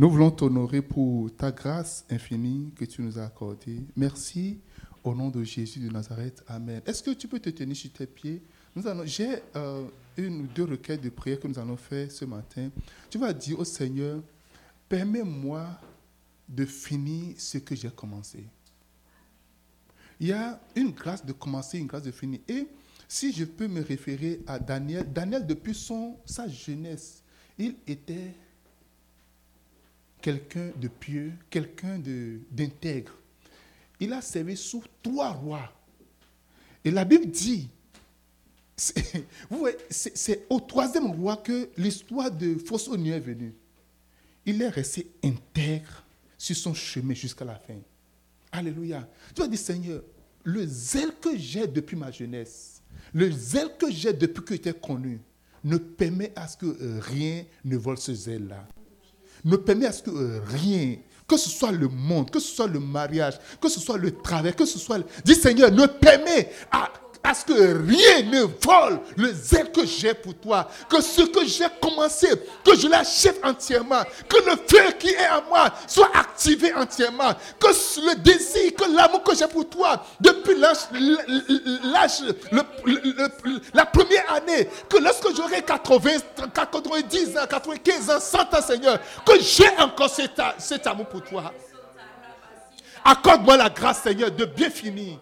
Nous voulons t'honorer pour ta grâce infinie que tu nous as accordée. Merci au nom de Jésus de Nazareth. Amen. Est-ce que tu peux te tenir sur tes pieds? Nous J'ai euh, une ou deux requêtes de prière que nous allons faire ce matin. Tu vas dire au Seigneur, permets-moi de finir ce que j'ai commencé. Il y a une grâce de commencer, une grâce de finir. Et si je peux me référer à Daniel, Daniel, depuis son, sa jeunesse, il était quelqu'un de pieux, quelqu'un d'intègre. Il a servi sous trois rois. Et la Bible dit, c'est au troisième roi que l'histoire de Faussonnier est venue. Il est resté intègre sur son chemin jusqu'à la fin. Alléluia. Tu vas dire, Seigneur, le zèle que j'ai depuis ma jeunesse, le zèle que j'ai depuis que j'étais connu, ne permet à ce que euh, rien ne vole ce zèle-là. Ne permet à ce que euh, rien, que ce soit le monde, que ce soit le mariage, que ce soit le travail, que ce soit... Dis Seigneur, ne permet à à ce que rien ne vole le zèle que j'ai pour toi. Que ce que j'ai commencé, que je l'achève entièrement. Que le feu qui est en moi soit activé entièrement. Que le désir, que l'amour que j'ai pour toi, depuis l'âge, la première année, que lorsque j'aurai 80, 90 ans, 95 ans, 100 ans, Seigneur, que j'ai encore cet amour pour toi. Accorde-moi la grâce, Seigneur, de bien finir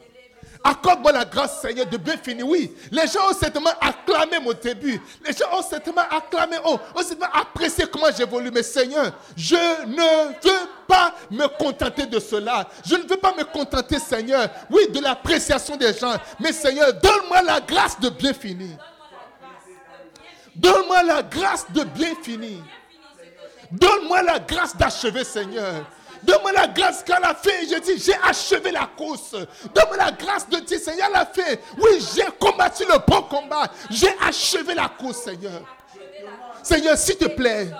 Accorde-moi la grâce, Seigneur, de bien finir? Oui, les gens ont certainement acclamé mon début. Les gens ont certainement acclamé, ont, certainement apprécié comment j'évolue. Mais Seigneur, je ne veux pas me contenter de cela. Je ne veux pas me contenter, Seigneur, oui, de l'appréciation des gens. Mais Seigneur, donne-moi la grâce de bien finir. Donne-moi la grâce de bien finir. Donne-moi la grâce d'achever, Seigneur. Donne-moi la grâce qu'à la fin, je dis, j'ai achevé la course. Donne-moi la grâce de dire, Seigneur, la fin, oui, j'ai combattu le bon combat. J'ai achevé la course, Seigneur. Seigneur, s'il te plaît,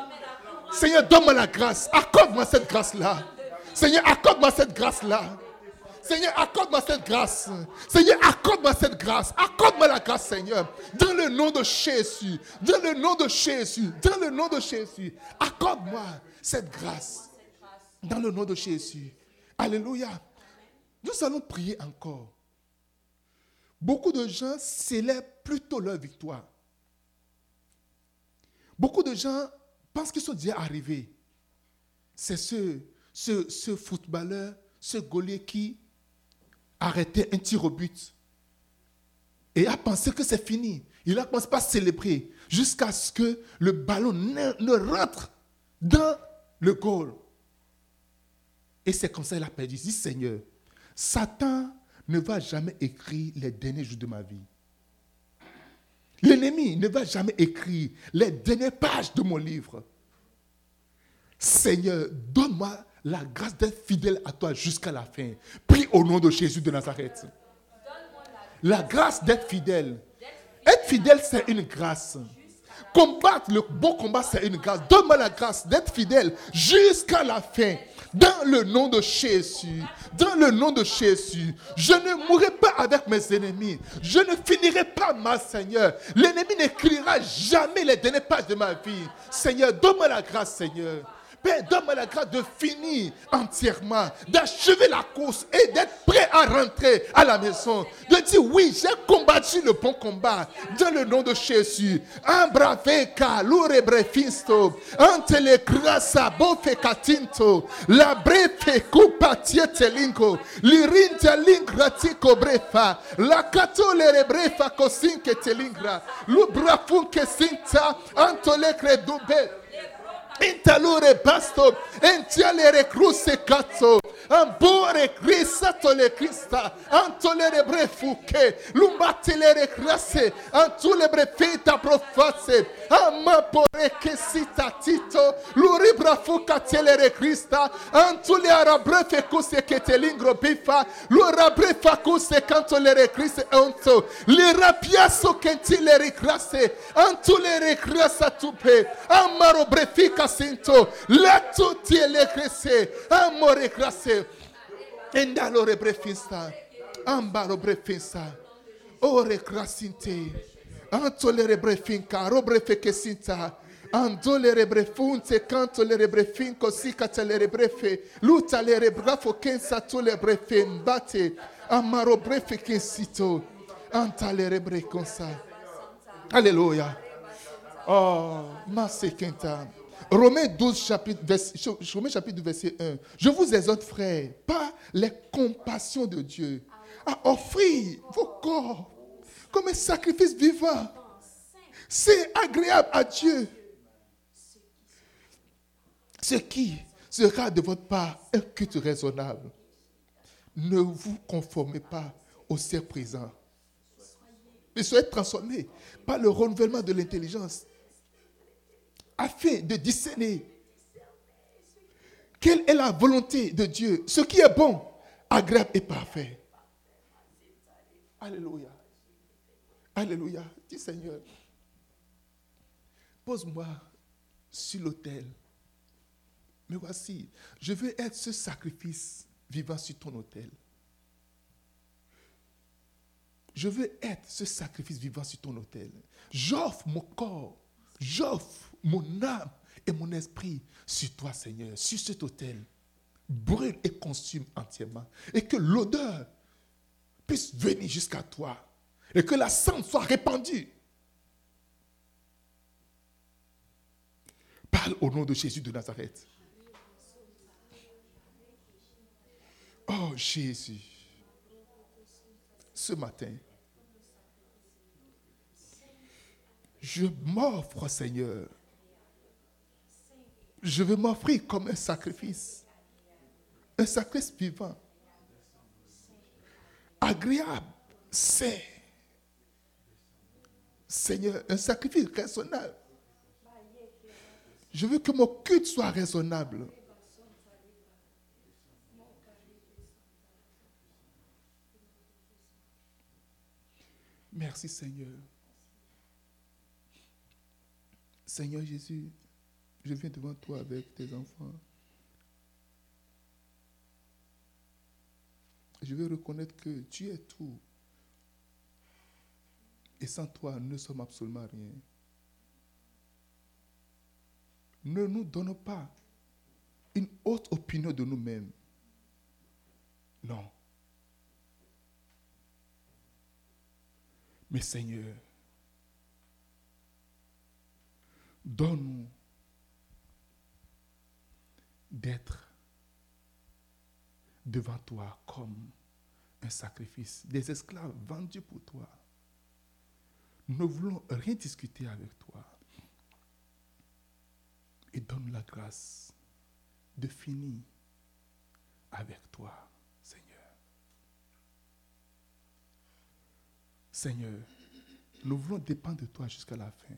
Seigneur, donne-moi la grâce. Accorde-moi cette grâce-là. Seigneur, accorde-moi cette grâce-là. Seigneur, accorde-moi cette grâce. Seigneur, accorde-moi cette grâce. Accorde-moi la grâce, Seigneur. Dans le nom de Jésus. Dans le nom de Jésus. Dans le nom de Jésus. Accorde-moi cette grâce. Dans le nom de Jésus. Alléluia. Nous allons prier encore. Beaucoup de gens célèbrent plutôt leur victoire. Beaucoup de gens pensent qu'ils sont déjà arrivés. C'est ce, footballeur, ce Gaulier qui arrêtait un tir au but et a pensé que c'est fini. Il n'a commencé pas à célébrer jusqu'à ce que le ballon ne, ne rentre dans le goal. Et c'est comme ça qu'il a perdu. Il dit, Seigneur, Satan ne va jamais écrire les derniers jours de ma vie. L'ennemi ne va jamais écrire les dernières pages de mon livre. Seigneur, donne-moi la grâce d'être fidèle à toi jusqu'à la fin. Prie au nom de Jésus de Nazareth. La grâce d'être fidèle. Être fidèle, c'est une grâce. Combattre le bon combat, c'est une grâce. Donne-moi la grâce d'être fidèle jusqu'à la fin. Dans le nom de Jésus, dans le nom de Jésus, je ne mourrai pas avec mes ennemis. Je ne finirai pas mal, Seigneur. L'ennemi n'écrira jamais les dernières pages de ma vie. Seigneur, donne-moi la grâce, Seigneur. Père, donne-moi la grâce de finir entièrement, d'achever la course et d'être prêt à rentrer à la maison. De dire oui, j'ai combattu le bon combat dans le nom de Jésus. Ambraveka, lure brefisto, ante le grasa bofe katinto, la brefe kupa tietelingo, lirinta lingratiko brefa, la katole brefa kosinke telingra, lubrafunke sinta, antole credube. in talore basto in tialere cruce cazzo, ambore crisatole crista, antolere brefuche, lumbatelere crasse, antulebre feta profasse, amapore che sita tito, luribra fuca telere crista, antule arabrefe cuse che te lingro bifa, lurabrefa cuse cantolere criste onto, lirapiasso che tilere crasse, antulere crassa tupe, amaro brefica sinto, letto ti le crese, amore crase, endalo brefista, ambaro brefista, ore crasinte, antolere brefinca, robre fekesinta, Ando le rebrefun te canto le rebrefin così cata le rebrefe. Luta le rebrafo kensa tu le brefen bate. Amaro brefe kensito. Anta le rebre consa. Alléluia. Oh, merci kenta. Romains 12, chapitre, Romains chapitre verset 1. Je vous exhorte, frères, par les compassions de Dieu, à offrir vos corps comme un sacrifice vivant. C'est agréable à Dieu. Ce qui sera de votre part un culte raisonnable. Ne vous conformez pas au ciel présent. Mais soyez transformés par le renouvellement de l'intelligence afin de discerner quelle est la volonté de Dieu, ce qui est bon, agréable et parfait. Alléluia. Alléluia. Dis Seigneur, pose-moi sur l'autel. Mais voici, je veux être ce sacrifice vivant sur ton autel. Je veux être ce sacrifice vivant sur ton autel. J'offre mon corps, j'offre mon âme et mon esprit sur toi, Seigneur, sur cet autel. Brûle et consume entièrement. Et que l'odeur puisse venir jusqu'à toi. Et que la sang soit répandue. Parle au nom de Jésus de Nazareth. Oh Jésus, ce matin, je m'offre, Seigneur. Je veux m'offrir comme un sacrifice. Un sacrifice vivant. Agréable. C'est. Seigneur, un sacrifice raisonnable. Je veux que mon culte soit raisonnable. Merci Seigneur. Seigneur Jésus, je viens devant toi avec tes enfants. Je veux reconnaître que tu es tout. Et sans toi, nous ne sommes absolument rien. Ne nous donnons pas une haute opinion de nous-mêmes. Non. Mais Seigneur, donne-nous d'être devant toi comme un sacrifice, des esclaves vendus pour toi. Nous ne voulons rien discuter avec toi. Et donne la grâce de finir avec toi. Seigneur, nous voulons dépendre de toi jusqu'à la fin.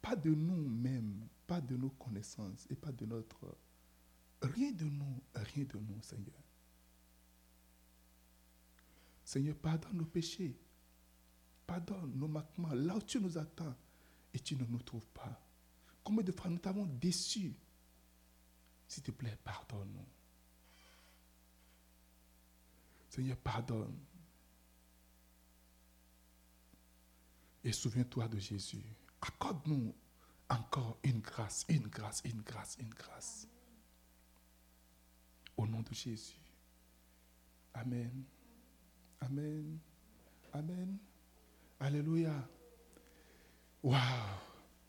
Pas de nous-mêmes, pas de nos connaissances et pas de notre... Rien de nous, rien de nous, Seigneur. Seigneur, pardonne nos péchés. Pardonne nos manquements. Là où tu nous attends et tu ne nous trouves pas. Combien de fois nous t'avons déçus S'il te plaît, pardonne-nous. Seigneur, pardonne. Et souviens-toi de Jésus. Accorde-nous encore une grâce, une grâce, une grâce, une grâce. Au nom de Jésus. Amen. Amen. Amen. Alléluia. Waouh.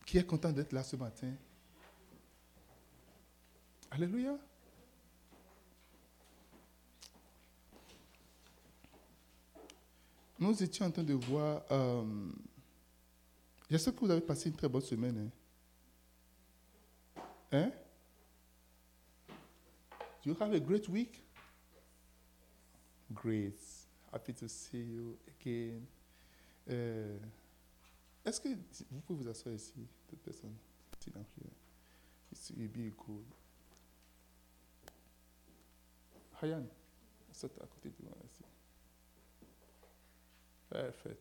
Qui est content d'être là ce matin? Alléluia. Nous étions en train de voir euh, J'espère que vous avez passé une très bonne semaine. Hein? Hein? Do you have a great week? Great. Happy to see you again. Euh, Est-ce que vous pouvez vous asseoir ici, toute personne? Sit down here. It's be cool. Hayan, saute à côté de moi ici. Parfait.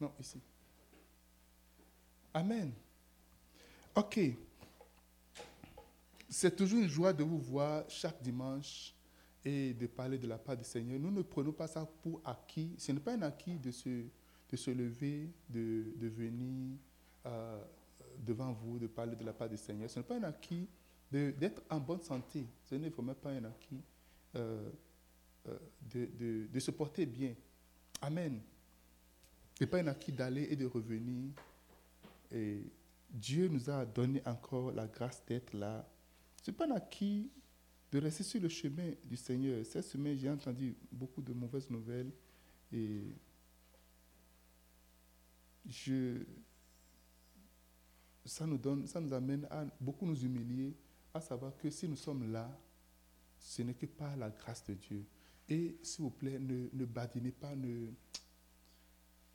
Non, ici. Amen. OK. C'est toujours une joie de vous voir chaque dimanche et de parler de la part du Seigneur. Nous ne prenons pas ça pour acquis. Ce n'est pas un acquis de, ce, de se lever, de, de venir euh, devant vous, de parler de la part du Seigneur. Ce n'est pas un acquis d'être en bonne santé. Ce n'est vraiment pas un acquis euh, euh, de, de, de, se porter bien. Amen. Ce n'est pas un acquis d'aller et de revenir. Et Dieu nous a donné encore la grâce d'être là. Ce n'est pas un acquis de rester sur le chemin du Seigneur. Cette semaine, j'ai entendu beaucoup de mauvaises nouvelles et je, ça, nous donne, ça nous amène à beaucoup nous humilier, à savoir que si nous sommes là, ce n'est que par la grâce de Dieu. Et s'il vous plaît, ne, ne badinez pas, ne,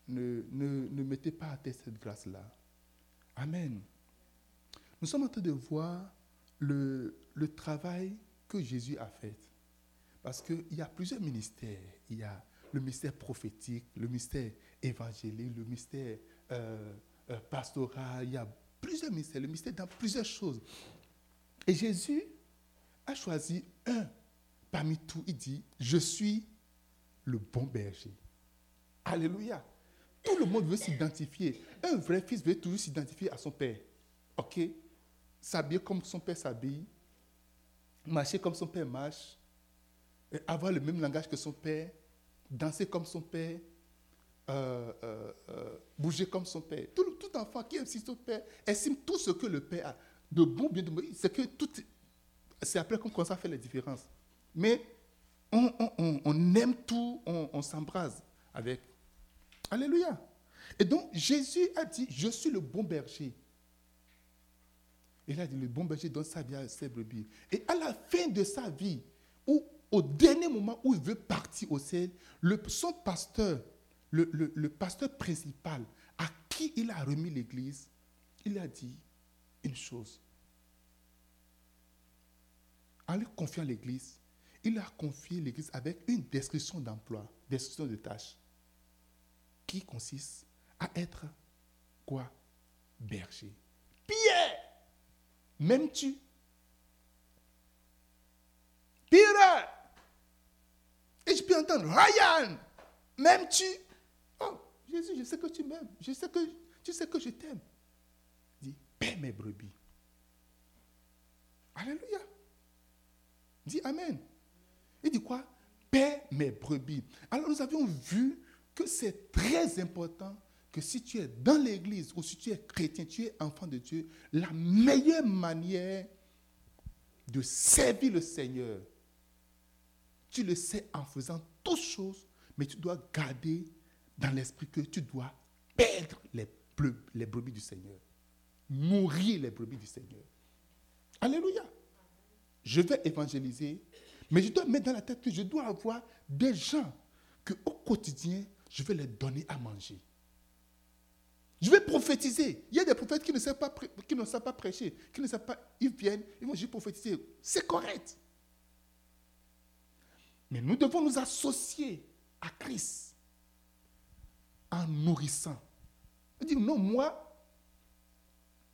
ne mettez pas à terre cette grâce-là. Amen. Nous sommes en train de voir le, travail que Jésus a fait. Parce qu'il y a plusieurs ministères. Il y a le mystère prophétique, le mystère évangélique, le mystère euh, euh, pastoral. Il y a plusieurs mystères, le mystère dans plusieurs choses. Et Jésus a choisi un parmi tous. Il dit, je suis le bon berger. Alléluia. Tout le monde veut s'identifier. Un vrai fils veut toujours s'identifier à son père. OK? S'habiller comme son père s'habille. Marcher comme son père marche. avoir le même langage que son père. Danser comme son père. Euh, euh, euh, bouger comme son père. Tout, enfant qui aime son père estime tout ce que le père a. De bon, bien de mauvais. C'est que tout. C'est après qu'on commence à faire les différences. Mais on aime tout, on, s'embrase avec. Alléluia. Et donc Jésus a dit, je suis le bon berger. Il a dit, le bon berger donne sa vie à ses brebis. Et à la fin de sa vie, ou au dernier moment où il veut partir au ciel, son pasteur, le, le, pasteur principal à qui il a remis l'église, il a dit une chose. En lui confiant l'église, il a confié l'église avec une description d'emploi, description de tâches qui consiste à être quoi? Berger. Pierre, m'aimes-tu? Pierre Et je peux entendre Ryan, m'aimes-tu? Oh, Jésus, je sais que tu m'aimes. Je sais que tu sais que je t'aime. Dis, paie mes brebis. Alléluia. Dis Amen. Il dit quoi? Paie mes brebis. Alors nous avions vu que c'est très important que si tu es dans l'église ou si tu es chrétien, tu es enfant de Dieu, la meilleure manière de servir le Seigneur, tu le sais en faisant toutes choses, mais tu dois garder dans l'esprit que tu dois perdre les, brebis du Seigneur. Mourir les brebis du Seigneur. Alléluia. Je vais évangéliser, mais je dois mettre dans la tête que je dois avoir des gens que au quotidien, je vais les donner à manger. Je vais prophétiser. Il y a des prophètes qui ne savent pas, qui ne savent pas prêcher, qui ne savent pas, ils viennent, ils vont juste prophétiser. C'est correct. Mais nous devons nous associer à Christ en nourrissant. Dire non, moi,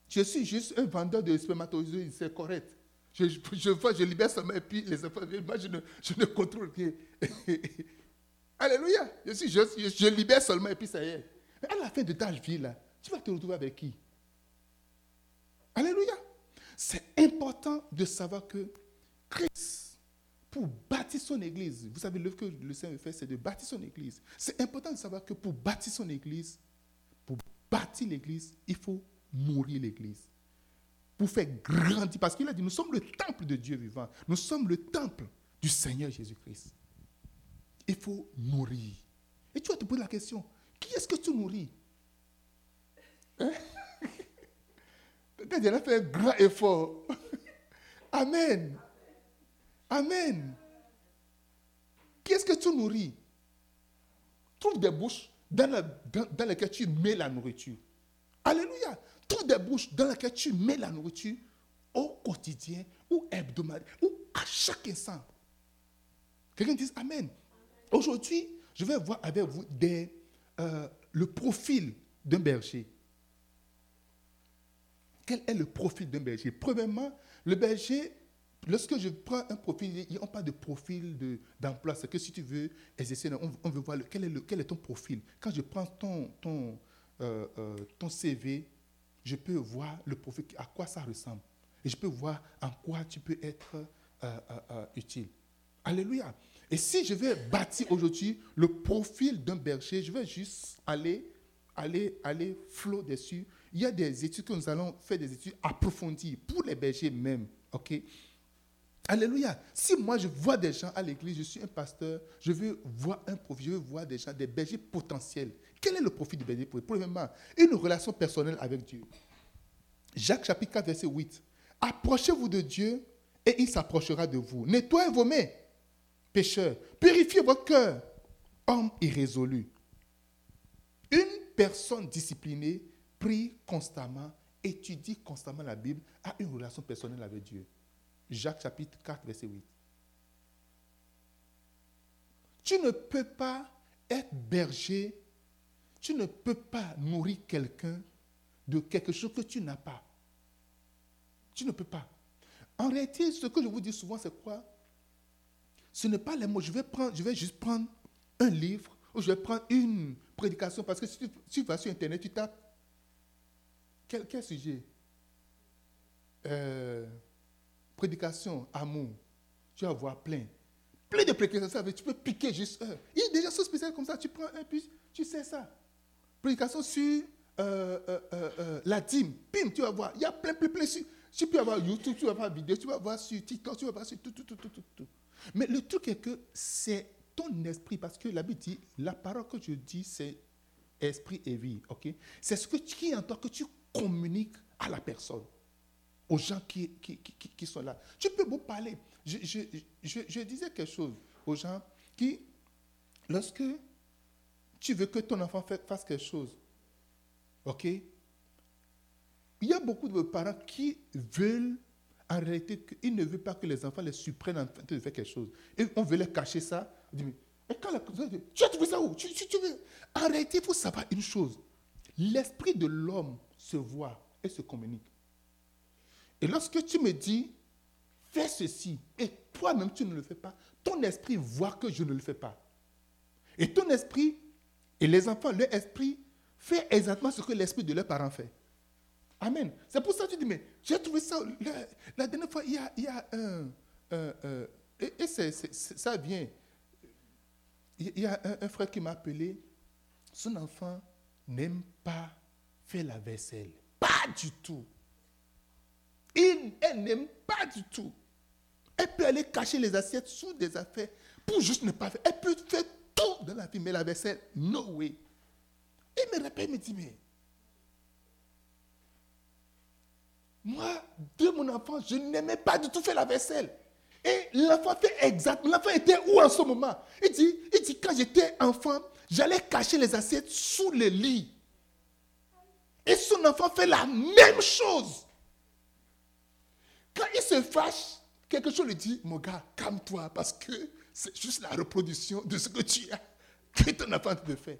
je suis juste un vendeur de spermatozoïdes, c'est correct. Je, je, je, libère seulement et puis les enfants moi je ne, je ne contrôle rien. Alléluia. Je, suis, je, je, libère seulement et puis ça y est. Mais à la fin de ta vie, là, tu vas te retrouver avec qui? Alléluia. C'est important de savoir que Christ, pour bâtir son église, vous savez, l'œuvre que le Seigneur fait, c'est de bâtir son église. C'est important de savoir que pour bâtir son église, pour bâtir l'église, il faut mourir l'église. Pour faire grandir, parce qu'il a dit, nous sommes le temple de Dieu vivant. Nous sommes le temple du Seigneur Jésus-Christ il faut nourrir. Et tu vas te poser la question, qui est-ce que tu nourris? Hein? Peut-être a fait un grand effort. Amen. Amen. Qui est-ce que tu nourris? Trouve des bouches dans, dans, lesquelles tu mets la nourriture. Alléluia. Trouve des bouches dans lesquelles tu mets la nourriture au quotidien ou hebdomadaire ou à chaque instant. Quelqu'un dit Amen. Aujourd'hui, je vais voir avec vous des, euh, le profil d'un berger. Quel est le profil d'un berger? Premièrement, le berger lorsque je prends un profil, n'ont pas de profil d'emploi. c'est que si tu veux exercer, on, veut voir quel, est ton profil. Quand je prends ton, ton, euh, euh, CV, je peux voir le profil, à quoi ça ressemble. Et je peux voir en quoi tu peux être utile. Alléluia. Et si je vais bâtir aujourd'hui le profil d'un berger, je vais juste aller, aller, aller flot dessus. Il y a des études que nous allons faire des études approfondies pour les bergers même. OK? Alléluia. Si moi je vois des gens à l'église, je suis un pasteur, je veux voir un profil, je veux voir des gens, des bergers potentiels. Quel est le profil du berger Premièrement, une relation personnelle avec Dieu. Jacques chapitre 4, verset 8. Approchez-vous de Dieu et il s'approchera de vous. Nettoyez vos mains, pécheurs. Purifiez votre cœur, homme irrésolu. Une personne disciplinée prie constamment, étudie constamment la Bible, a une relation personnelle avec Dieu. Jacques chapitre 4, verset 8. Tu ne peux pas être berger, tu ne peux pas nourrir quelqu'un de quelque chose que tu n'as pas. Tu ne peux pas. En réalité, ce que je vous dis souvent, c'est quoi? Ce n'est pas les mots. Je vais, prendre, je vais juste prendre un livre ou je vais prendre une prédication parce que si tu, vas sur Internet, tu tapes quel, sujet? Euh, prédication, amour, tu vas voir plein. Plein de prédications, tu peux piquer juste un. Il y a des gens spéciales comme ça, tu prends un, puis tu sais ça. Prédication sur euh, euh, la dîme, pim, tu vas voir. Il y a plein, plein, plein. tu peux avoir YouTube, tu vas voir vidéo, tu vas voir sur TikTok, tu vas voir sur tout, tout, tout, tout. tout. Mais le truc est que c'est ton esprit, parce que la Bible dit, la parole que je dis, c'est esprit et vie, C'est ce que, qui est en toi que tu communiques à la personne aux gens qui, qui, sont là. Tu peux vous parler. Je, je, disais quelque chose aux gens qui, lorsque tu veux que ton enfant fasse quelque chose, ok? Il y a beaucoup de parents qui veulent, en réalité, ils ne veulent pas que les enfants les surprennent en train de faire quelque chose. Et on veut leur cacher ça. et quand la, tu as trouvé ça où? Tu, tu veux? En réalité, il faut savoir une chose. L'esprit de l'homme se voit et se communique. Et lorsque tu me dis, fais ceci, et toi-même tu ne le fais pas, ton esprit voit que je ne le fais pas. Et ton esprit, et les enfants, leur esprit, fait exactement ce que l'esprit de leurs parents fait. Amen. C'est pour ça que tu dis, mais j'ai trouvé ça, la, dernière fois, il y a, un, et, ça vient, il y a un, frère qui m'a appelé, son enfant n'aime pas faire la vaisselle. Pas du tout elle n'aime pas du tout. Elle peut aller cacher les assiettes sous des affaires pour juste ne pas faire. Elle peut faire tout dans la vie, mais la vaisselle, no way. Et me rappelle, me dit, mais moi, de mon enfant, je n'aimais pas du tout faire la vaisselle. Et l'enfant fait exactement. L'enfant était où en ce moment? Il dit, il dit quand j'étais enfant, j'allais cacher les assiettes sous le lit. Et son enfant fait la même chose. Quand il se fâche, quelque chose lui dit, mon gars, calme-toi, parce que c'est juste la reproduction de ce que tu as, que ton enfant te fait.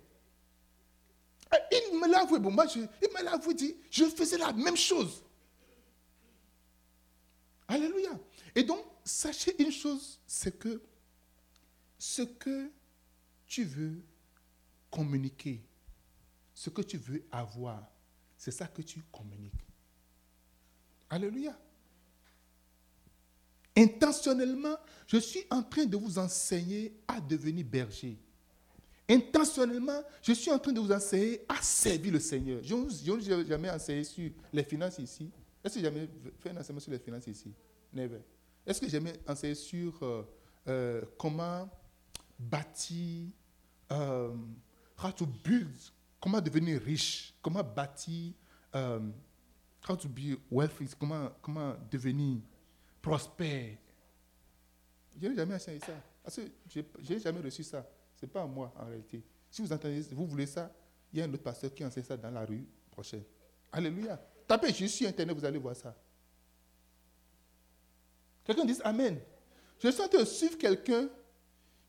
Il me l'a avoué, bon, moi, il me l'a avoué, dit, je faisais la même chose. Alléluia. Et donc, sachez une chose, c'est que ce que tu veux communiquer, ce que tu veux avoir, c'est ça que tu communiques. Alléluia. Intentionnellement, je suis en train de vous enseigner à devenir berger. Intentionnellement, je suis en train de vous enseigner à servir le Seigneur. Je n'ai jamais enseigné sur les finances ici. Est-ce que j'ai jamais fait un enseignement sur les finances ici? Never. Est-ce que j'ai jamais enseigné sur euh, euh, comment bâtir, euh, how to build, comment devenir riche, comment bâtir, how to be wealthy, comment, comment devenir prospère? Je n'ai jamais enseigné ça. Parce que je n'ai jamais reçu ça. Ce n'est pas moi en réalité. Si vous entendez, vous voulez ça, il y a un autre pasteur qui enseigne ça dans la rue prochaine. Alléluia. Tapez juste sur Internet, vous allez voir ça. Quelqu'un dit Amen. Je suis en train de suivre quelqu'un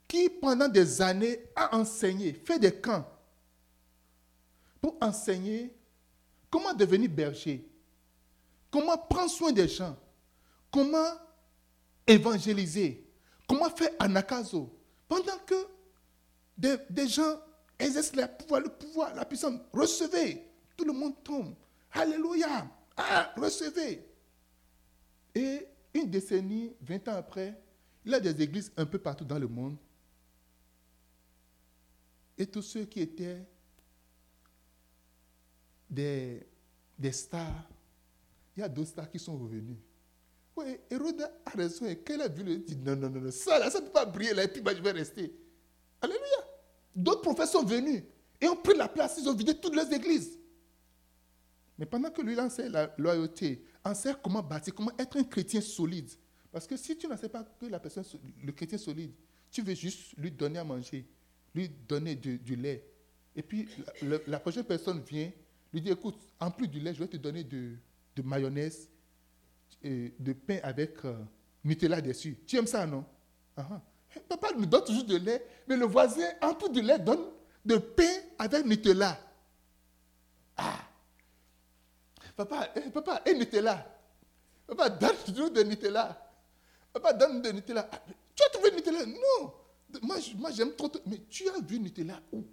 qui, pendant des années, a enseigné, fait des camps pour enseigner comment devenir berger, comment prendre soin des gens, Comment évangéliser Comment faire anakazo Pendant que des, gens exercent le pouvoir, le pouvoir, la puissance, recevez. Tout le monde tombe. Alléluia. Ah, recevez. Et une décennie, 20 ans après, il y a des églises un peu partout dans le monde. Et tous ceux qui étaient des, des stars, il y a d'autres stars qui sont revenus. Oui, Hérode a raison. Et quand a vu, il dit non, non, non, ça, là, ça ne peut pas briller là, et puis bah, je vais rester. Alléluia. D'autres prophètes sont venus et ont pris la place, ils ont vidé toutes les églises. Mais pendant que lui enseigne la loyauté, enseigne comment bâtir, comment être un chrétien solide. Parce que si tu ne sais pas que la personne, le chrétien solide, tu veux juste lui donner à manger, lui donner du, lait. Et puis la, prochaine personne vient, lui dit, écoute, en plus du lait, je vais te donner de, mayonnaise, et de pain avec euh, Nutella dessus. Tu aimes ça, non? Uh Papa nous donne toujours de lait, mais le voisin, en plus du lait, donne de pain avec Nutella. Ah Papa, eh, papa, et Nutella Papa, donne-nous de Nutella. Papa, donne de Nutella. Ah, tu as trouvé Nutella? Non. Moi, moi j'aime trop. Mais tu as vu Nutella où?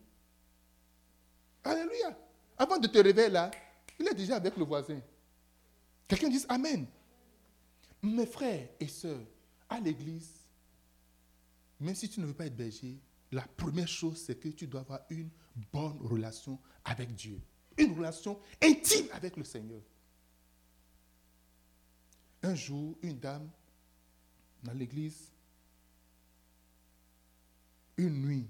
Alléluia. Avant de te réveiller là, il est déjà avec le voisin. Quelqu'un dit Amen. Mes frères et sœurs, à l'église, même si tu ne veux pas être berger, la première chose, c'est que tu dois avoir une bonne relation avec Dieu. Une relation intime avec le Seigneur. Un jour, une dame dans l'église, une nuit,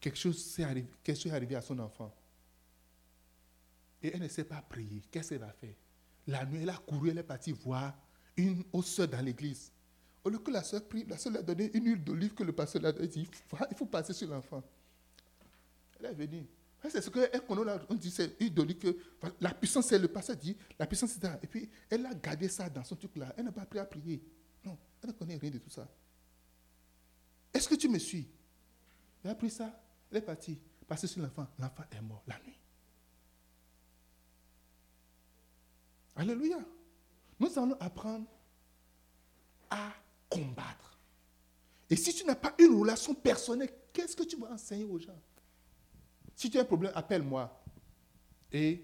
quelque chose s'est arrivé, quelque chose est arrivé à son enfant. Et elle ne sait pas prier. Qu'est-ce qu'elle va faire? La nuit, elle a couru, elle est partie voir une autre dans l'église. Au lieu que la soeur prie, la soeur lui a donné une huile d'olive que le pasteur lui a dit il faut passer sur l'enfant. Elle est venue. C'est ce qu'elle connaît On dit c'est une d'olive que la puissance, c'est le pasteur dit la puissance c'est là. Et puis elle a gardé ça dans son truc là. Elle n'a pas appris à prier. Non, elle ne connaît rien de tout ça. Est-ce que tu me suis? Elle a pris ça, elle est partie, passer sur l'enfant. L'enfant est mort la nuit. Alléluia. Nous allons apprendre à combattre. Et si tu n'as pas une relation personnelle, qu'est-ce que tu vas enseigner aux gens? Si tu as un problème, appelle-moi. Et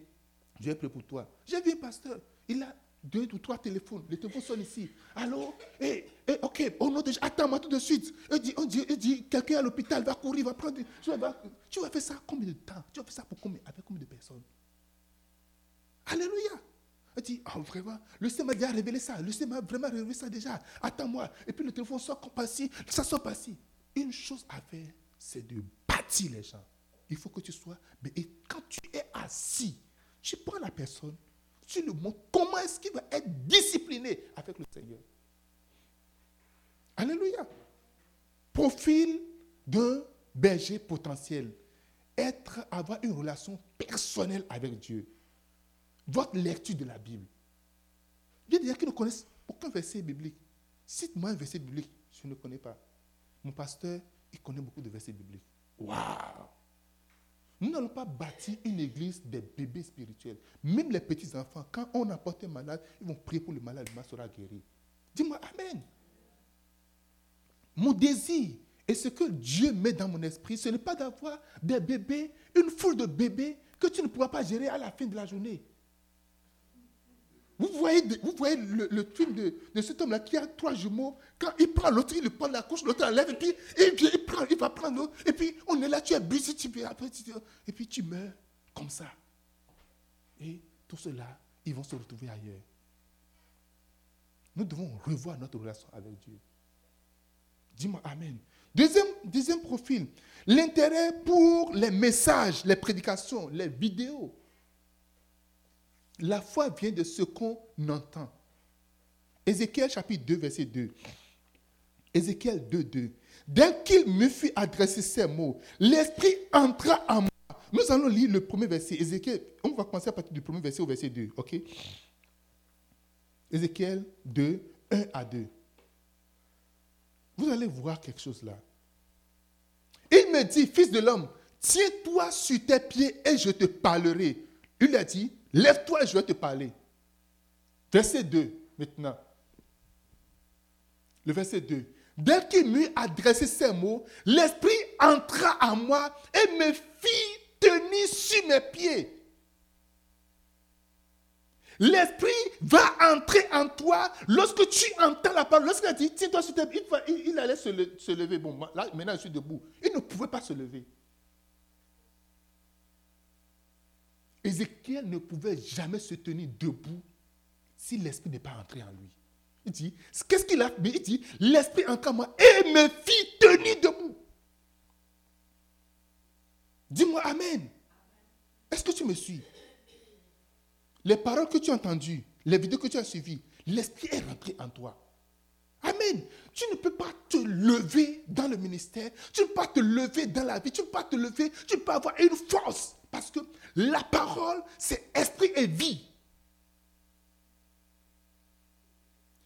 je vais prier pour toi. J'ai vu un pasteur, il a deux ou trois téléphones. Les téléphones sont ici. Allô? Eh, eh, Ok, oh attends-moi tout de suite. Il dit, on dit, dit quelqu'un à l'hôpital va courir, va prendre. Tu vas, tu vas faire ça combien de temps? Tu vas faire ça pour combien, avec combien de personnes? Alléluia. Elle dit, oh vraiment, le Seigneur m'a déjà révélé ça. Le Seigneur m'a vraiment révélé ça déjà. Attends-moi. Et puis le téléphone sort passé, ça sort passé. Une chose à faire, c'est de bâtir les gens. Il faut que tu sois. Et quand tu es assis, tu prends la personne, tu lui montres comment est-ce qu'il va être discipliné avec le Seigneur. Alléluia. Profil d'un berger potentiel. Être, avoir une relation personnelle avec Dieu votre lecture de la Bible. Il y a des gens qui ne connaissent aucun verset biblique. Cite-moi un verset biblique, je ne connais pas. Mon pasteur, il connaît beaucoup de versets bibliques. Waouh! Nous n'allons pas bâtir une église des bébés spirituels. Même les petits-enfants, quand on apporte un malade, ils vont prier pour le malade, le malade sera guéri. Dis-moi Amen. Mon désir et ce que Dieu met dans mon esprit, ce n'est pas d'avoir des bébés, une foule de bébés que tu ne pourras pas gérer à la fin de la journée. Vous voyez, vous voyez le, film de, de cet homme-là qui a trois jumeaux. Quand il prend l'autre, il le prend la couche, l'autre enlève, et puis il, prend, il va prendre l'autre. Et puis on est là, tu es busy, tu après, et puis tu meurs comme ça. Et tout cela, ils vont se retrouver ailleurs. Nous devons revoir notre relation avec Dieu. Dis-moi Amen. Deuxième, deuxième profil, l'intérêt pour les messages, les prédications, les vidéos. La foi vient de ce qu'on entend. Ézéchiel chapitre 2, verset 2. Ézéchiel 2, 2. Dès qu'il me fut adressé ces mots, l'Esprit entra en moi. Nous allons lire le premier verset. Ézéchiel, on va commencer à partir du premier verset au verset 2. OK? Ézéchiel 2, 1 à 2. Vous allez voir quelque chose là. Il me dit, fils de l'homme, tiens-toi sur tes pieds et je te parlerai. Il a dit, Lève-toi et je vais te parler. Verset 2, maintenant. Le verset 2. Dès qu'il m'eut adressé ces mots, l'Esprit entra en moi et me fit tenir sur mes pieds. L'Esprit va entrer en toi lorsque tu entends la parole. Lorsqu'il a dit, tiens-toi sur tes pieds, il, allait se, lever. Bon, là, maintenant, je suis debout. Il ne pouvait pas se lever. Ézéchiel ne pouvait jamais se tenir debout si l'Esprit n'est pas entré en lui. Il dit, qu'est-ce qu'il a fait? Il dit, l'Esprit en moi et me fit tenir debout. Dis-moi Amen. Est-ce que tu me suis? Les paroles que tu as entendues, les vidéos que tu as suivies, l'Esprit est rentré en toi. Amen. Tu ne peux pas te lever dans le ministère, tu ne peux pas te lever dans la vie, tu ne peux pas te lever, tu ne peux pas avoir une force. Parce que la parole, c'est esprit et vie.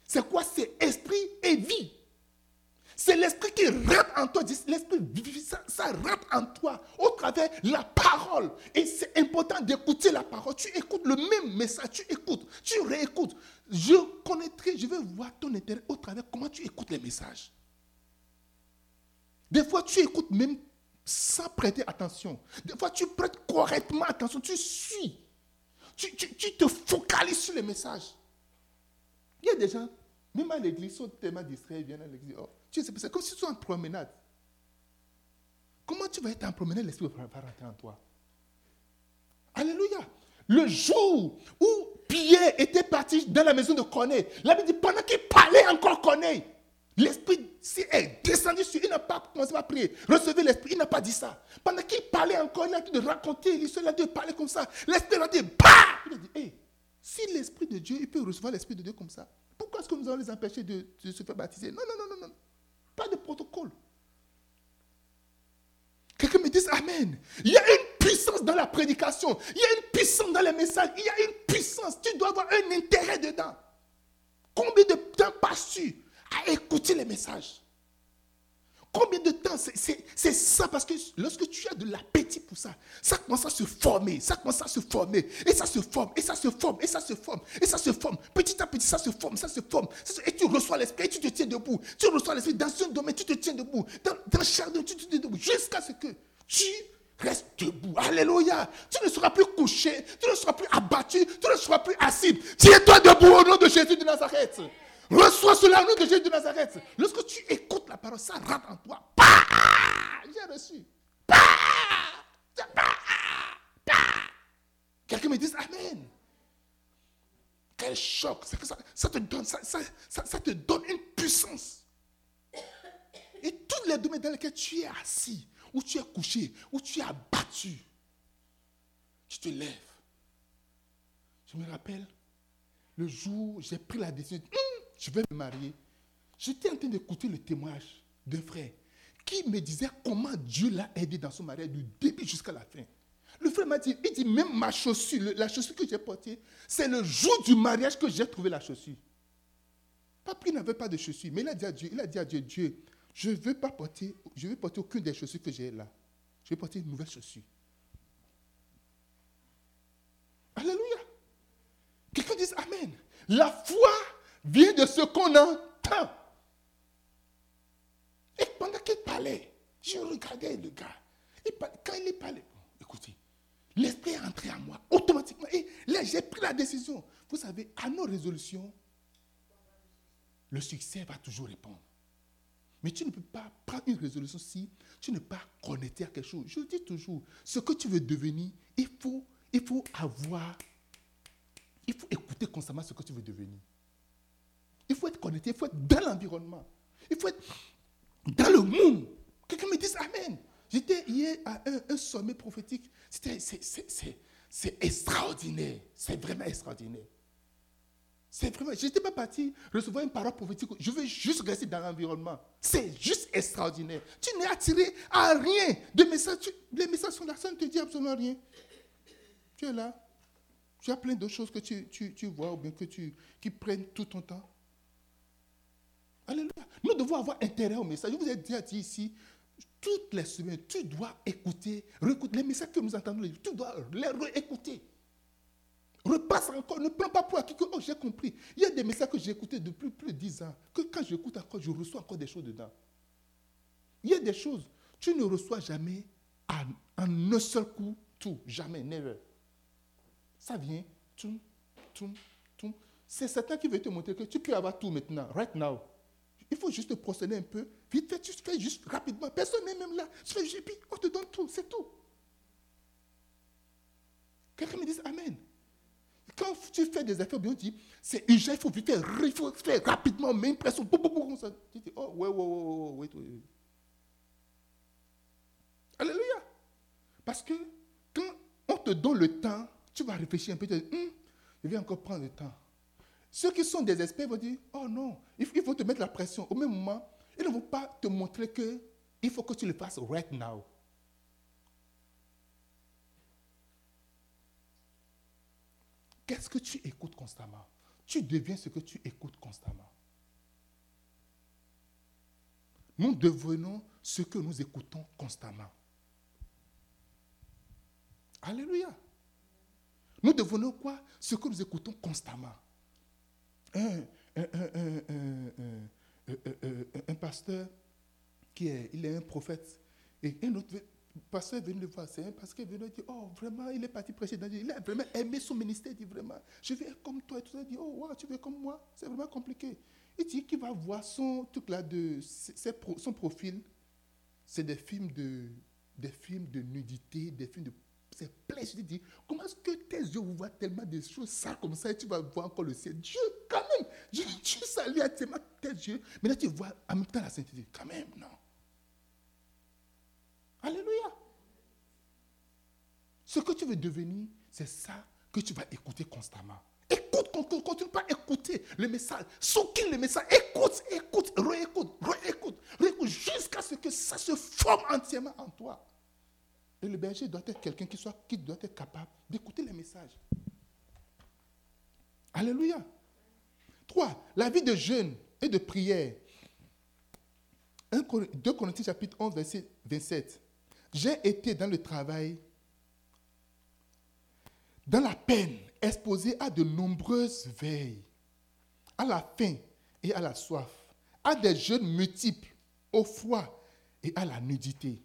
C'est quoi? C'est esprit et vie. C'est l'esprit qui rentre en toi. L'esprit ça, ça rentre en toi au travers la parole. Et c'est important d'écouter la parole. Tu écoutes le même message, tu écoutes, tu réécoutes. Je connaîtrai, je vais voir ton intérêt au travers comment tu écoutes les messages. Des fois, tu écoutes même sans prêter attention. Des fois, tu prêtes correctement attention, tu suis. Tu, tu te focalises sur les messages. Il y a des gens, même à l'église, sont tellement distraits, ils viennent à l'église. Oh, tu sais, c'est comme si tu étais en promenade. Comment tu vas être en promenade, l'esprit va rentrer en toi Alléluia. Le jour où Pierre était parti dans la maison de Corneille, la Bible dit pendant qu'il parlait encore Corneille, l'esprit est descendu sur Il n'a pas commencé à prier. Recevez l'esprit. Il n'a pas dit ça. Pendant qu'il parlait encore, il a dit de raconter l'histoire, il a dit de parler comme ça. L'esprit a dit bah Il a dit hé, si l'Esprit de Dieu, il peut recevoir l'Esprit de Dieu comme ça, pourquoi est-ce que nous allons les empêcher de, se faire baptiser? Non, non, non, non, non. Pas de protocole. Quelqu'un me dise Amen. Il y a une puissance dans la prédication. Il y a une puissance dans les messages. Il y a une puissance. Tu dois avoir un intérêt dedans. Combien de temps passes-tu à écouter les messages Combien de temps C'est ça, parce que lorsque tu as de l'appétit pour ça, ça commence à se former, ça commence à se former, et ça se forme, et ça se forme, et ça se forme, et ça se forme. Petit à petit, ça se forme, ça se forme. Et tu reçois l'esprit, et tu te tiens debout. Tu reçois l'esprit dans un domaine, tu te tiens debout. Dans, dans chaque domaine, tu te tiens debout. Jusqu'à ce que tu restes debout. Alléluia. Tu ne seras plus couché, tu ne seras plus abattu, tu ne seras plus assis. Tiens-toi debout au nom de Jésus de Nazareth. Reçois cela au nom de Jésus de Nazareth. Lorsque tu écoutes la parole, ça rentre en toi. J'ai reçu. Quelqu'un me dit Amen. Quel choc. Ça, te donne, ça, ça, te donne une puissance. Et tous les domaines dans lesquels tu es assis, où tu es couché, où tu es abattu, tu te lèves. Je me rappelle le jour où j'ai pris la décision. Je vais me marier. J'étais en train d'écouter le témoignage d'un frère qui me disait comment Dieu l'a aidé dans son mariage du début jusqu'à la fin. Le frère m'a dit, il dit, même ma chaussure, la chaussure que j'ai portée, c'est le jour du mariage que j'ai trouvé la chaussure. Papa n'avait pas de chaussures, mais il a dit à Dieu, il a dit à Dieu, Dieu, je ne veux pas porter, je veux porter aucune des chaussures que j'ai là. Je vais porter une nouvelle chaussure. Alléluia. Quelqu'un dit Amen. La foi vient de ce qu'on entend. Et pendant qu'il parlait, je regardais le gars. Quand il parlait, écoutez, l'esprit est entré en moi automatiquement. Et là, j'ai pris la décision. Vous savez, à nos résolutions, le succès va toujours répondre. Mais tu ne peux pas prendre une résolution si tu n'es pas connecté à quelque chose. Je dis toujours, ce que tu veux devenir, il faut, il faut avoir, il faut écouter constamment ce que tu veux devenir. Il faut être connecté, il faut être dans l'environnement. Il faut être dans le monde. Quelqu'un me dise Amen. J'étais hier à un, sommet prophétique. C'est extraordinaire. C'est vraiment extraordinaire. C'est vraiment. Je n'étais pas parti recevoir une parole prophétique. Je veux juste rester dans l'environnement. C'est juste extraordinaire. Tu n'es attiré à rien. De messages, les messages sont là, ça ne te dit absolument rien. Tu es là. Tu as plein de choses que tu, tu vois ou bien que tu, qui prennent tout ton temps. Alléluia. Nous devons avoir intérêt au message. Je vous ai déjà dit ici, toutes les semaines, tu dois écouter, réécouter les messages que nous entendons, tu dois les réécouter. Repasse encore, ne prends pas pour acquis que oh, j'ai compris. Il y a des messages que j'ai écoutés depuis plus de 10 ans, que quand j'écoute encore, je reçois encore des choses dedans. Il y a des choses, tu ne reçois jamais en, un seul coup tout, jamais, never. Ça vient. C'est Satan qui veut te montrer que tu peux avoir tout maintenant, right now. Il faut juste procéder un peu. Vite fait, tu fais juste rapidement. Personne n'est même là. Tu fais, puis on te donne tout, c'est tout. Quelqu'un me dit Amen. Quand tu fais des affaires, bien dit, c'est urgent, il faut vite faire, il faut faire rapidement, mais impression, comme ça. Tu dis, oh, ouais, ouais, ouais, ouais, ouais. Alléluia. Parce que quand on te donne le temps, tu vas réfléchir un peu, tu dis, hum, je vais encore prendre le temps. Ceux qui sont des experts vont dire, oh non, il faut te mettre la pression. Au même moment, ils ne vont pas te montrer que il faut que tu le fasses right now. Qu'est-ce que tu écoutes constamment? Tu deviens ce que tu écoutes constamment. Nous devenons ce que nous écoutons constamment. Alléluia. Nous devenons quoi? Ce que nous écoutons constamment. Un, pasteur qui est, il est un prophète, et un autre pasteur est venu le voir, c'est un pasteur qui est venu dire, oh vraiment, il est parti prêcher Il a vraiment aimé son ministère, il dit vraiment, je vais être comme toi, et tout ça, il dit, oh tu veux comme moi, c'est vraiment compliqué. Il dit qu'il va voir son truc là de son profil, c'est des films de des films de nudité, des films de c'est plein. Je te dis, comment est-ce que tes yeux voient tellement des choses ça comme ça et tu vas voir encore le ciel? Dieu, quand même, Dieu, Dieu salue à tes yeux. Mais là, tu vois en même temps la sainteté. Quand même, non. Alléluia. Ce que tu veux devenir, c'est ça que tu vas écouter constamment. Écoute, continue, continue pas écouter le message. Souquille le message. Écoute, écoute, réécoute, réécoute, réécoute, jusqu'à ce que ça se forme entièrement en toi. Et le berger doit être quelqu'un qui, qui doit être capable d'écouter les messages. Alléluia. Trois, La vie de jeûne et de prière. 2 Corinthiens chapitre 11, verset 27. J'ai été dans le travail, dans la peine, exposé à de nombreuses veilles, à la faim et à la soif, à des jeûnes multiples, au froid et à la nudité.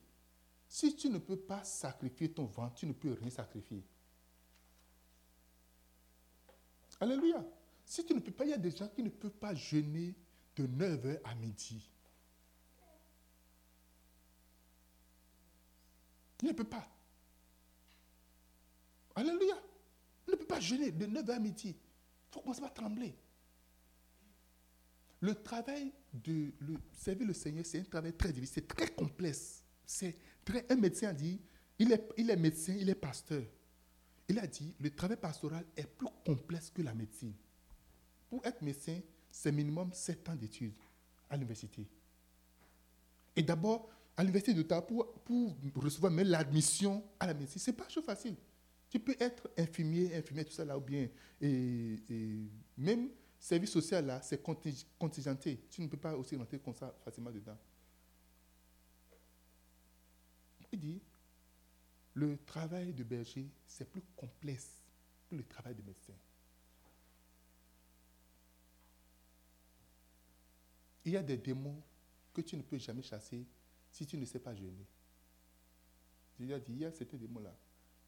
Si tu ne peux pas sacrifier ton ventre, tu ne peux rien sacrifier. Alléluia. Si tu ne peux pas, il y a des gens qui ne peuvent pas jeûner de 9h à midi. Il ne peut pas. Alléluia. Il ne peut pas jeûner de 9h à midi. Il faut commencer à trembler. Le travail de servir le Seigneur, c'est un travail très difficile, c'est très complexe. C'est un médecin a dit, il est, médecin, il est pasteur. Il a dit, le travail pastoral est plus complexe que la médecine. Pour être médecin, c'est minimum 7 ans d'études à l'université. Et d'abord, à l'université d'Ottawa, pour, pour recevoir même l'admission à la médecine, ce n'est pas chose facile. Tu peux être infirmier, infirmier, tout ça là, ou bien, et même service social là, c'est contingenté. Tu ne peux pas aussi rentrer comme ça facilement dedans. Il dit, le travail de berger, c'est plus complexe que le travail de médecin. Il y a des démons que tu ne peux jamais chasser si tu ne sais pas jeûner. Jésus a dit, il y a ces démons-là.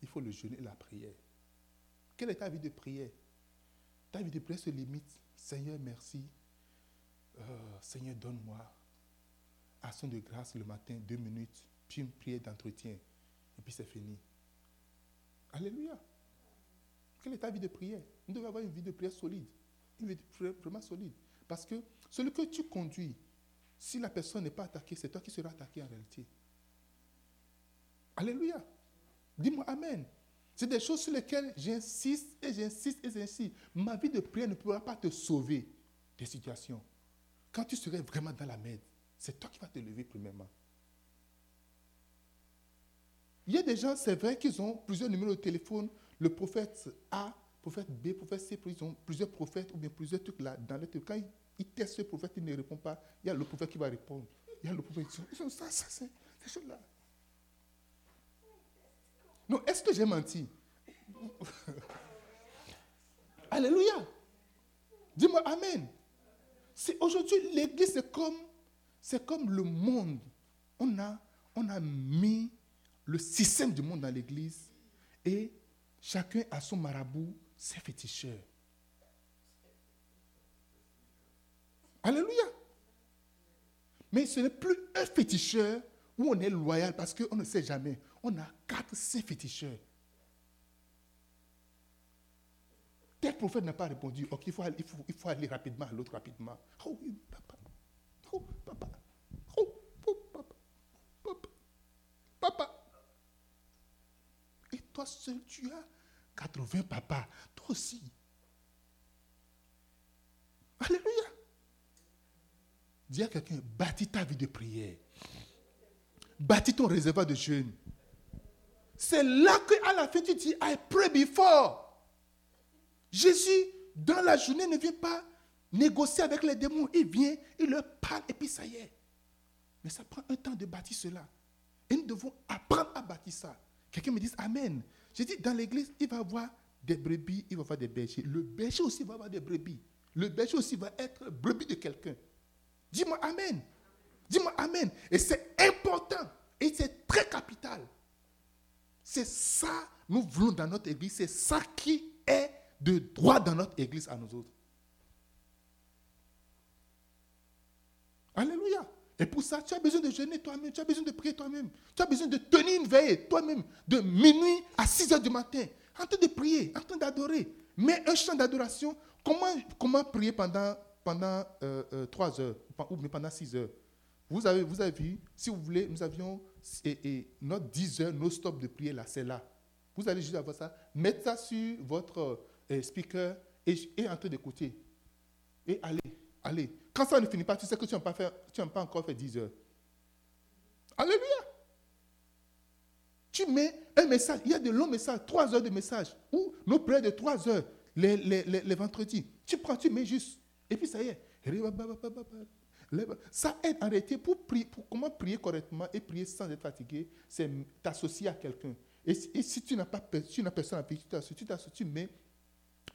Il faut le jeûner et la prière. Quelle est ta vie de prière? Ta vie de prière se limite. Seigneur, merci. Euh, Seigneur, donne-moi. Action de grâce le matin, deux minutes une prière d'entretien, et puis c'est fini. Alléluia. Quelle est ta vie de prière? Nous devons avoir une vie de prière solide, une vie de prière vraiment solide. Parce que celui que tu conduis, si la personne n'est pas attaquée, c'est toi qui seras attaqué en réalité. Alléluia. Dis-moi Amen. C'est des choses sur lesquelles j'insiste et j'insiste et j'insiste. Ma vie de prière ne pourra pas te sauver des situations. Quand tu serais vraiment dans la merde, c'est toi qui vas te lever premièrement. Il y a des gens, c'est vrai qu'ils ont plusieurs numéros de téléphone. Le prophète A, prophète B, prophète C, ils ont plusieurs prophètes ou bien plusieurs trucs là dans. Quand ils, testent ce prophète, il ne répond pas. Il y a le prophète qui va répondre. Il y a le prophète qui dit ça, ça, c'est ces choses-là. Non, est-ce que j'ai menti? Alléluia. Dis-moi Amen. Aujourd'hui, l'église, c'est comme, comme le monde. On a, on a mis le système du monde dans l'église et chacun a son marabout, ses féticheurs. Alléluia. Mais ce n'est plus un féticheur où on est loyal parce qu'on ne sait jamais. On a quatre, cinq féticheurs. Tel prophète n'a pas répondu. Ok, il faut, aller, il faut, aller rapidement à l'autre rapidement. Oh papa. Oh, papa. Oh, oh, papa. Papa. Papa. Et toi seul, tu as 80 papas. Toi aussi. Alléluia. Dis à quelqu'un, bâtis ta vie de prière. Bâtis ton réservoir de jeûne. C'est là qu'à la fin, tu dis, I pray before. Jésus, dans la journée, ne vient pas négocier avec les démons. Il vient, il leur parle et puis ça y est. Mais ça prend un temps de bâtir cela. Et nous devons apprendre à bâtir ça. Quelqu'un me dit Amen. J'ai dit, dans l'église, il va y avoir des brebis, il va y avoir des bergers. Le berger aussi va avoir des brebis. Le berger aussi va être brebis de quelqu'un. Dis-moi Amen. Dis-moi Amen. Et c'est important. Et c'est très capital. C'est ça, nous voulons dans notre église. C'est ça qui est de droit dans notre église à nous autres. Alléluia. Et pour ça, tu as besoin de jeûner toi-même, tu as besoin de prier toi-même, tu as besoin de tenir une veille toi-même, de minuit à 6 heures du matin, en train de prier, en train d'adorer. Mais un chant d'adoration, comment, comment prier pendant pendant euh, euh, trois heures, ou pendant six heures? Vous avez, vous avez vu, si vous voulez, nous avions notre 10 heures, nos stop de prière là, c'est là. Vous allez juste avoir ça, mettre ça sur votre euh, speaker et en train d'écouter. Et allez, allez. Quand ça ne finit pas, tu sais que tu n'as pas, encore fait 10 heures. Alléluia. Tu mets un message, il y a de longs messages, trois heures de messages, ou nos prières de trois heures, les, vendredis. Tu prends, tu mets juste et puis ça y est. Ça aide en réalité pour, prier, pour comment prier correctement et prier sans être fatigué, c'est t'associer à quelqu'un. Et, si tu n'as pas tu n'as personne à prier, tu t'associes, tu mets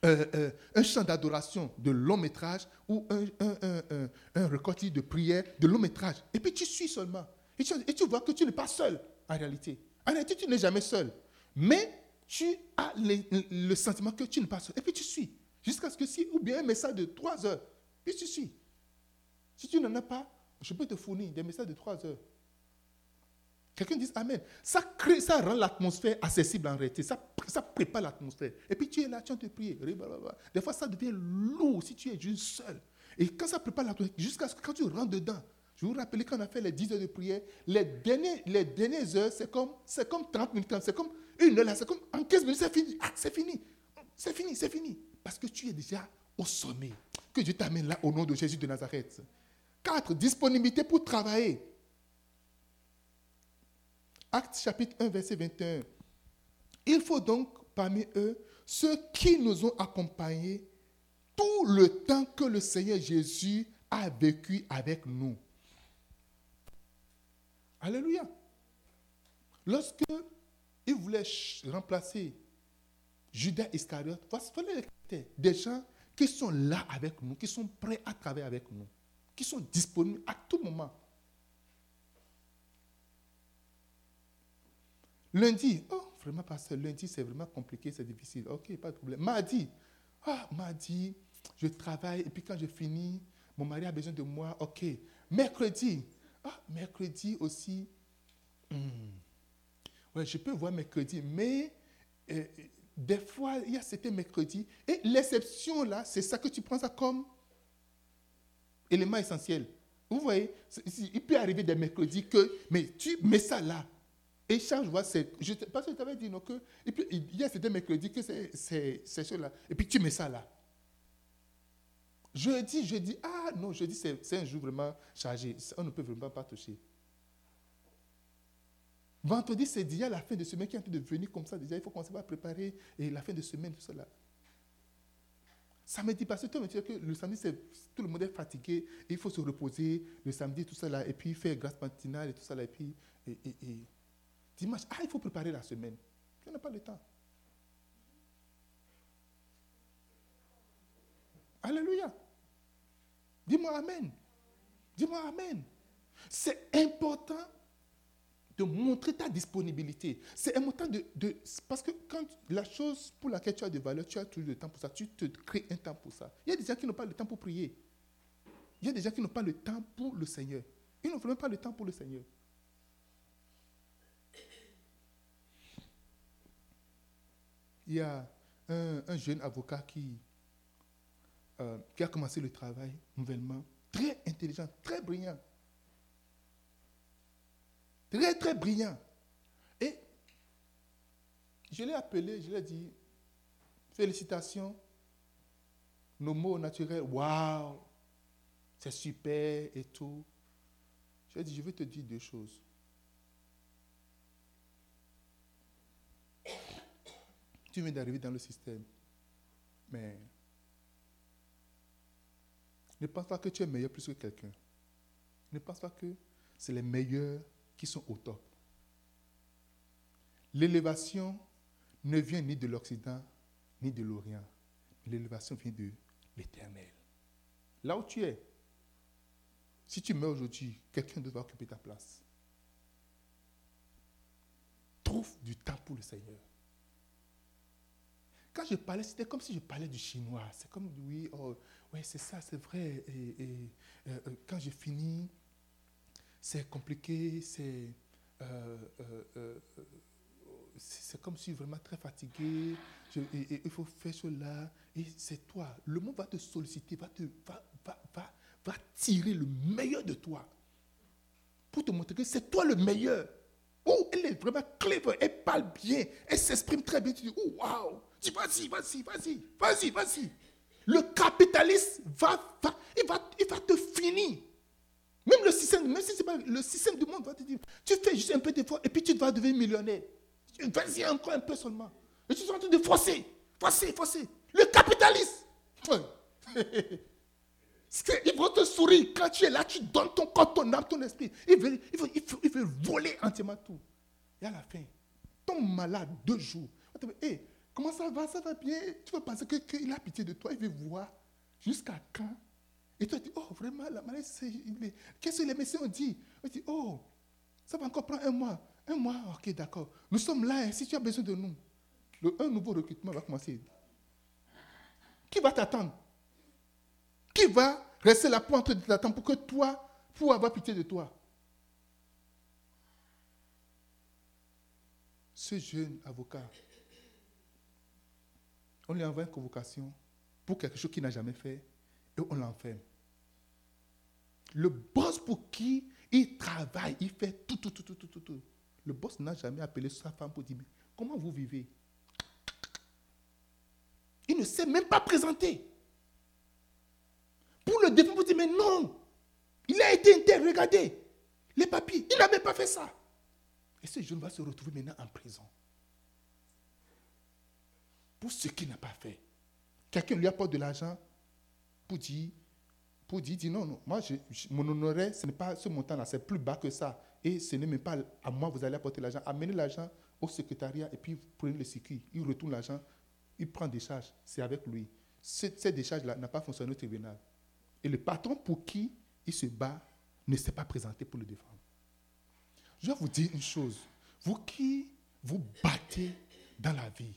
un chant d'adoration de long métrage ou un, un, un, un, de prière de long métrage. Et puis tu suis seulement. Et tu, et tu vois que tu n'es pas seul en réalité. En réalité, tu n'es jamais seul. Mais tu as le sentiment que tu n'es pas seul. Et puis tu suis. Jusqu'à ce que si, ou bien un message de trois heures, puis tu suis. Si tu n'en as pas, je peux te fournir des messages de trois heures. Quelqu'un dit Amen. Ça, crée, ça rend l'atmosphère accessible en réalité. Ça, ça prépare l'atmosphère. Et puis tu es là, tu es en train de prier. Des fois, ça devient lourd si tu es juste seul. Et quand ça prépare l'atmosphère, jusqu'à ce que quand tu rentres dedans, je vous rappelle quand on a fait les 10 heures de prière, les, derniers, les dernières heures, c'est comme, c'est comme 30 minutes, c'est comme une heure là, c'est comme en 15 minutes, c'est fini. Ah, c'est fini. C'est fini, c'est fini. Parce que tu es déjà au sommet. Que Dieu t'amène là au nom de Jésus de Nazareth. Quatre, Disponibilité pour travailler. Acte chapitre 1, verset 21. Il faut donc parmi eux ceux qui nous ont accompagnés tout le temps que le Seigneur Jésus a vécu avec nous. Alléluia. Lorsque il voulait remplacer Judas Iscariote, voici des gens qui sont là avec nous, qui sont prêts à travailler avec nous, qui sont disponibles à tout moment. Lundi, oh, vraiment, pasteur, lundi, c'est vraiment compliqué, c'est difficile. Ok, pas de problème. Mardi, ah, mardi, je travaille, et puis quand je finis, mon mari a besoin de moi, ok. Mercredi, ah, mercredi aussi, hmm. je peux voir mercredi, mais euh, des fois, il y a certains mercredis. Et l'exception, là, c'est ça que tu prends ça comme élément essentiel. Vous voyez, il peut arriver des mercredis que, mais tu mets ça là. Et chaque fois, c'est. Parce que je t'avais dit, non, que. Et puis, il y a certains mercredis que c'est cela. Et puis, tu mets ça là. Jeudi, je dis, ah non, jeudi, c'est un jour vraiment chargé. On ne peut vraiment pas toucher. Vendredi, c'est déjà la fin de semaine qui est en train de venir comme ça. Déjà, il faut commencer à préparer et la fin de semaine, tout cela. Samedi, parce que tu me dis que le samedi, tout le monde est fatigué, il faut se reposer le samedi, tout là, et puis faire grâce matinale et tout ça là, et puis et, dimanche, ah, il faut préparer la semaine. Tu n'as pas le temps. Alléluia. Dis-moi Amen. Dis-moi Amen. C'est important de montrer ta disponibilité. C'est important de, de, Parce que quand la chose pour laquelle tu as de valeur, tu as toujours le temps pour ça. Tu te crées un temps pour ça. Il y a des gens qui n'ont pas le temps pour prier. Il y a des gens qui n'ont pas le temps pour le Seigneur. Ils n'ont vraiment pas le temps pour le Seigneur. Il y a un, jeune avocat qui, euh, qui a commencé le travail nouvellement, très intelligent, très brillant. Très, très brillant. Et je l'ai appelé, je lui ai dit, félicitations, nos mots naturels, waouh, c'est super et tout. Je lui ai dit, je vais te dire deux choses. Tu viens d'arriver dans le système, mais ne pense pas que tu es meilleur plus que quelqu'un. Ne pense pas que c'est les meilleurs qui sont au top. L'élévation ne vient ni de l'Occident ni de l'Orient. L'élévation vient de l'Éternel. Là où tu es, si tu meurs aujourd'hui, quelqu'un doit occuper ta place. Trouve du temps pour le Seigneur. Quand je parlais, c'était comme si je parlais du chinois. C'est comme, oui, oh, oui, c'est ça, c'est vrai. Et, euh, euh, quand j'ai fini, c'est compliqué, c'est euh, c'est comme si vraiment très fatigué, il faut faire cela, et c'est toi. Le monde va te solliciter, va, te, va, va, va, va tirer le meilleur de toi pour te montrer que c'est toi le meilleur. Oh, elle est vraiment clever, elle parle bien, elle s'exprime très bien. Tu dis, oh, waouh, dis, vas-y, vas-y, vas-y, vas-y, vas-y. Le capitaliste va, va, il va, il va te finir. Même le système, même si c'est pas le système du monde va te dire, tu fais juste un peu d'effort et puis tu vas devenir millionnaire. Vas-y encore un peu seulement. Et tu es en train de forcer, forcer, forcer. Le capitaliste. Il va te sourire quand tu es là, tu donnes ton corps, ton âme, ton esprit. Il veut, il veut, il veut, voler entièrement tout. Et à la fin, ton malade deux jours. Comment ça va? Ça va bien? Tu vas penser qu'il a pitié de toi, il veut voir. Jusqu'à quand? Et toi, tu dis, oh, vraiment, la maladie, c'est. Qu'est-ce que les médecins ont dit? On dit, oh, ça va encore prendre un mois. Un mois, ok, d'accord. Nous sommes là, hein, si tu as besoin de nous. Un nouveau recrutement va commencer. Qui va t'attendre? Qui va rester là pour t'attendre pour que toi, pour avoir pitié de toi? Ce jeune avocat, on lui envoie une convocation pour quelque chose qu'il n'a jamais fait et on l'enferme. Le boss pour qui il travaille, il fait tout, tout, tout, tout, tout, tout. Le boss n'a jamais appelé sa femme pour dire, comment vous vivez? Il ne s'est même pas présenté. Pour le défendre, vous dire, mais non, il a été inter, regardez, les papiers, il n'a même pas fait ça. Et ce jeune va se retrouver maintenant en prison. Pour ce qu'il n'a pas fait. Quelqu'un lui apporte de l'argent pour dire, pour dire, non, non, moi, je, mon honoraire, ce n'est pas ce montant-là, c'est plus bas que ça. Et ce n'est même pas à moi, vous allez apporter l'argent. Amenez l'argent au secrétariat et puis vous prenez le circuit. Il retourne l'argent, il prend des charges. C'est avec lui. Cette, cette décharge-là n'a pas fonctionné au tribunal. Et le patron pour qui il se bat ne s'est pas présenté pour le défendre. Je vais vous dire une chose. Vous qui vous battez dans la vie,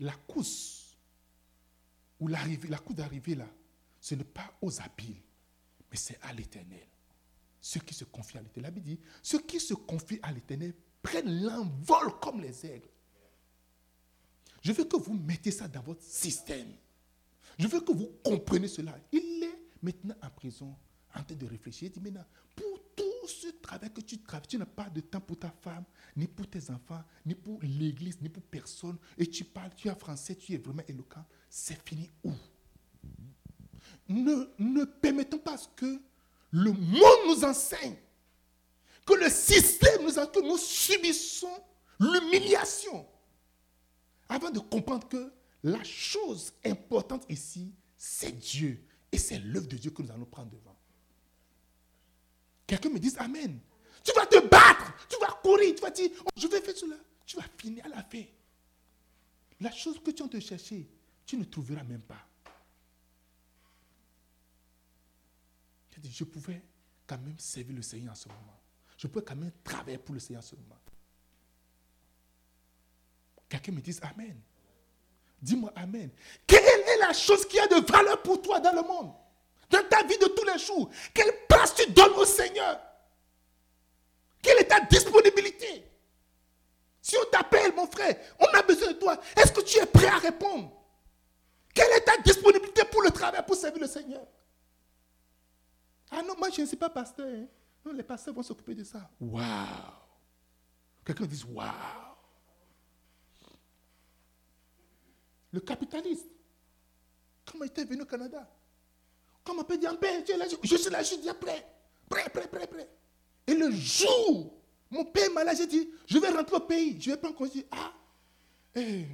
la course ou l'arrivée, la course d'arrivée là, ce n'est pas aux habiles, mais c'est à l'éternel. Ceux qui se confient à l'éternel. La Bible dit, ceux qui se confient à l'éternel prennent l'envol comme les aigles. Je veux que vous mettez ça dans votre système. Je veux que vous compreniez cela. Il est maintenant en prison, en train de réfléchir. Il dit maintenant, pour ce travail que tu travailles, tu n'as pas de temps pour ta femme, ni pour tes enfants, ni pour l'église, ni pour personne. Et tu parles, tu es français, tu es vraiment éloquent. C'est fini où? Ne, ne permettons pas que le monde nous enseigne, que le système nous enseigne, que nous subissons l'humiliation avant de comprendre que la chose importante ici, c'est Dieu. Et c'est l'œuvre de Dieu que nous allons prendre devant. Quelqu'un me dit Amen. Tu vas te battre, tu vas courir, tu vas dire, oh, je vais faire cela. Tu vas finir à la fin. La chose que tu as de chercher, tu ne trouveras même pas. Je pouvais quand même servir le Seigneur en ce moment. Je pouvais quand même travailler pour le Seigneur en ce moment. Quelqu'un me dise Amen. Dis-moi Amen. Quelle est la chose qui a de valeur pour toi dans le monde? Dans ta vie de tous les jours place tu donnes au Seigneur Quelle est ta disponibilité? Si on t'appelle, mon frère, on a besoin de toi. Est-ce que tu es prêt à répondre? Quelle est ta disponibilité pour le travail, pour servir le Seigneur? Ah non, moi je ne suis pas pasteur. Hein. Non, les pasteurs vont s'occuper de ça. Waouh Quelqu'un dit Waouh Le capitaliste. Comment il était venu au Canada Comment on peut dire, es là, je suis là, je dis prêt, prêt, prêt, prêt, prêt. Et le jour, mon père est malade, j'ai dit, je vais rentrer au pays, je vais prendre congé. Ah, eh,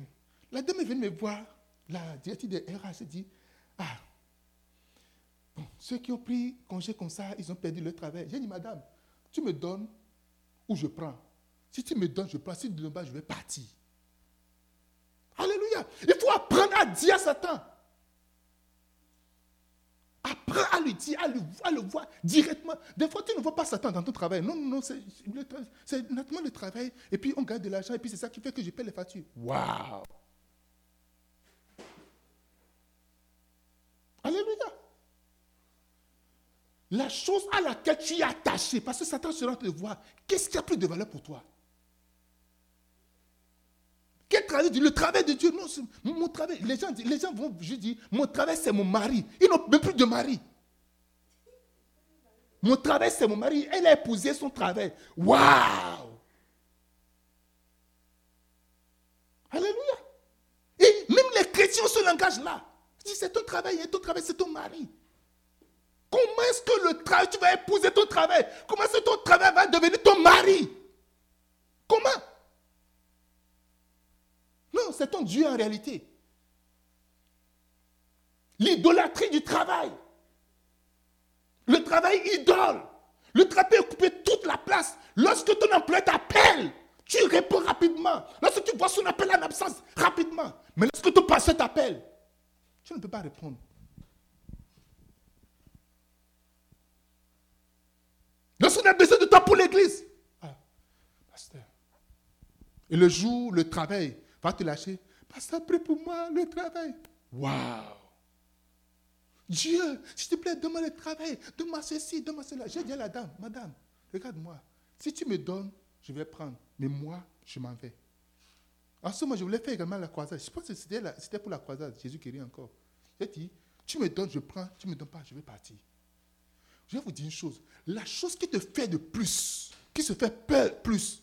la dame est venue me voir, la directrice de RH, j'ai dit, ah, bon, ceux qui ont pris congé comme ça, ils ont perdu leur travail. J'ai dit, madame, tu me donnes ou je prends. Si tu me donnes, je prends. Si tu ne donnes pas, je vais partir. Alléluia. Il faut apprendre à dire à Satan. Apprends à lui dire, à, le voir directement. Des fois, tu ne vois pas Satan dans ton travail. Non, non, non, c'est naturellement le travail. Et puis, on gagne de l'argent. Et puis, c'est ça qui fait que je paie les factures. Waouh! Alléluia. La chose à laquelle tu es attaché, parce que Satan sera te voir, qu'est-ce qui a plus de valeur pour toi? Le travail de Dieu, non, mon travail. Les gens, les gens vont juste dire, mon travail c'est mon mari. Ils n'ont même plus de mari. Mon travail c'est mon mari. Elle a épousé son travail. Waouh Alléluia. Et même les chrétiens se langage là. C'est ton travail, hein, ton travail c'est ton mari. Comment est-ce que le travail, tu vas épouser ton travail? Comment est-ce que ton travail va devenir ton mari? Comment? Non, c'est ton Dieu en réalité. L'idolâtrie du travail. Le travail idole. Le travail occupe toute la place. Lorsque ton employeur t'appelle, tu réponds rapidement. Lorsque tu vois son appel en absence, rapidement. Mais lorsque ton pasteur t'appelle, tu ne peux pas répondre. Lorsqu'on a besoin de toi pour l'église. Ah, pasteur. Et le jour, le travail, va te lâcher. Pasteur, prie pour moi le travail. Waouh! Dieu, s'il te plaît, donne-moi le travail, donne-moi ceci, donne-moi cela. J'ai dit à la dame, madame, regarde-moi. Si tu me donnes, je vais prendre. Mais moi, je m'en vais. En ce moment, je voulais faire également la croisade. Je pense que c'était pour la croisade, Jésus qui rit encore. J'ai dit, tu me donnes, je prends, tu ne me donnes pas, je vais partir. Je vais vous dire une chose. La chose qui te fait de plus, qui se fait peur plus,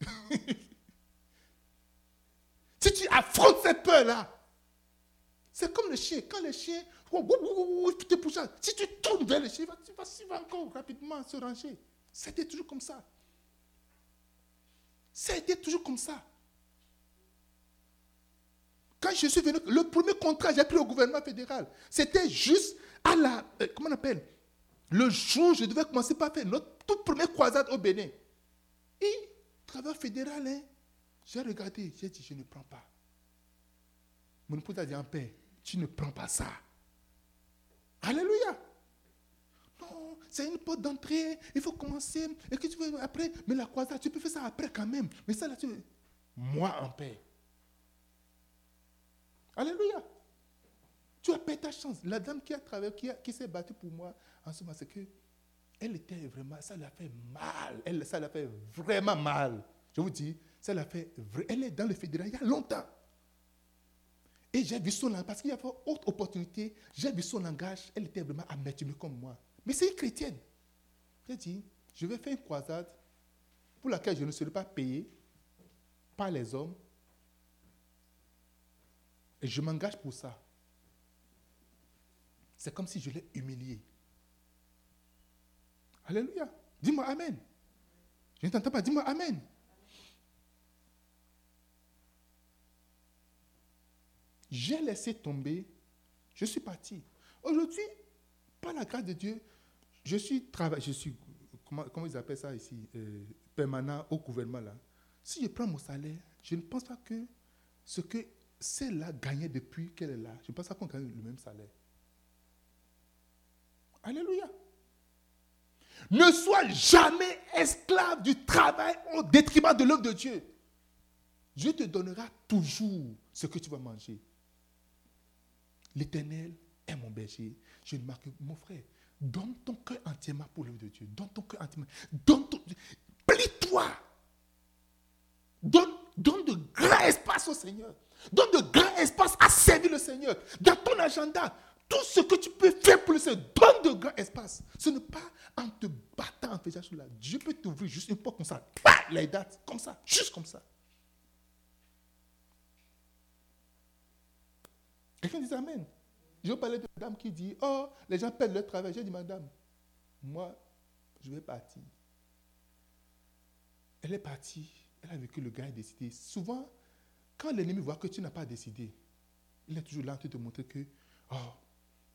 Si tu affrontes cette peur-là, c'est comme le chien. Quand le chien te pousse, si tu tournes vers le chien, il va, il va encore rapidement se ranger. C'était toujours comme ça. C'était toujours comme ça. Quand je suis venu, le premier contrat que j'ai pris au gouvernement fédéral, c'était juste à la, euh, comment on appelle, le jour où je devais commencer par faire notre toute première croisade au Bénin. Et, travail fédéral, hein, j'ai regardé, j'ai dit, je ne prends pas. Mon épouse a dit, en paix, tu ne prends pas ça. Alléluia. Non, c'est une porte d'entrée, il faut commencer. Et que tu veux après, mais la croisade, tu peux faire ça après quand même. Mais ça, là, tu veux. Moi, en paix. Alléluia. Tu as payé ta chance. La dame qui a travaillé, qui, qui s'est battue pour moi en ce moment, c'est que elle était vraiment, ça lui a fait mal. Elle, ça lui a fait vraiment mal. Je vous dis, fait Elle est dans le fédéral il y a longtemps. Et j'ai vu son langage, parce qu'il y avait autre opportunité, j'ai vu son langage, elle était vraiment amertume comme moi. Mais c'est une chrétienne. J'ai dit, je vais faire une croisade pour laquelle je ne serai pas payé par les hommes. Et je m'engage pour ça. C'est comme si je l'ai humilié. Alléluia. Dis-moi Amen. Je ne t'entends pas. Dis-moi Amen. J'ai laissé tomber, je suis parti. Aujourd'hui, par la grâce de Dieu, je suis, je suis comment, ils appellent ça ici, euh, permanent au gouvernement là. Si je prends mon salaire, je ne pense pas que ce que celle-là gagnait depuis qu'elle est là. Je ne pense pas qu'on gagne le même salaire. Alléluia. Ne sois jamais esclave du travail au détriment de l'œuvre de Dieu. Dieu te donnera toujours ce que tu vas manger. L'Éternel est mon berger. Je ne marque, mon frère, donne ton cœur entièrement pour l'œuvre de Dieu. Donne ton cœur entièrement. Donne ton, plie-toi. Donne, donne de grands espaces au Seigneur. Donne de grands espaces à servir le Seigneur. Dans ton agenda, tout ce que tu peux faire pour le Seigneur, donne de grands espaces. Ce n'est pas en te battant, en faisant cela. Dieu peut t'ouvrir juste une porte comme ça. les dates, comme ça, juste comme ça. Quelqu'un dit Amen. Je parlais de dame qui dit Oh, les gens perdent leur travail. J'ai dit Madame, moi, je vais partir. Elle est partie. Elle a vécu, le gars a décidé. Souvent, quand l'ennemi voit que tu n'as pas décidé, il est toujours là en te montrer que Oh,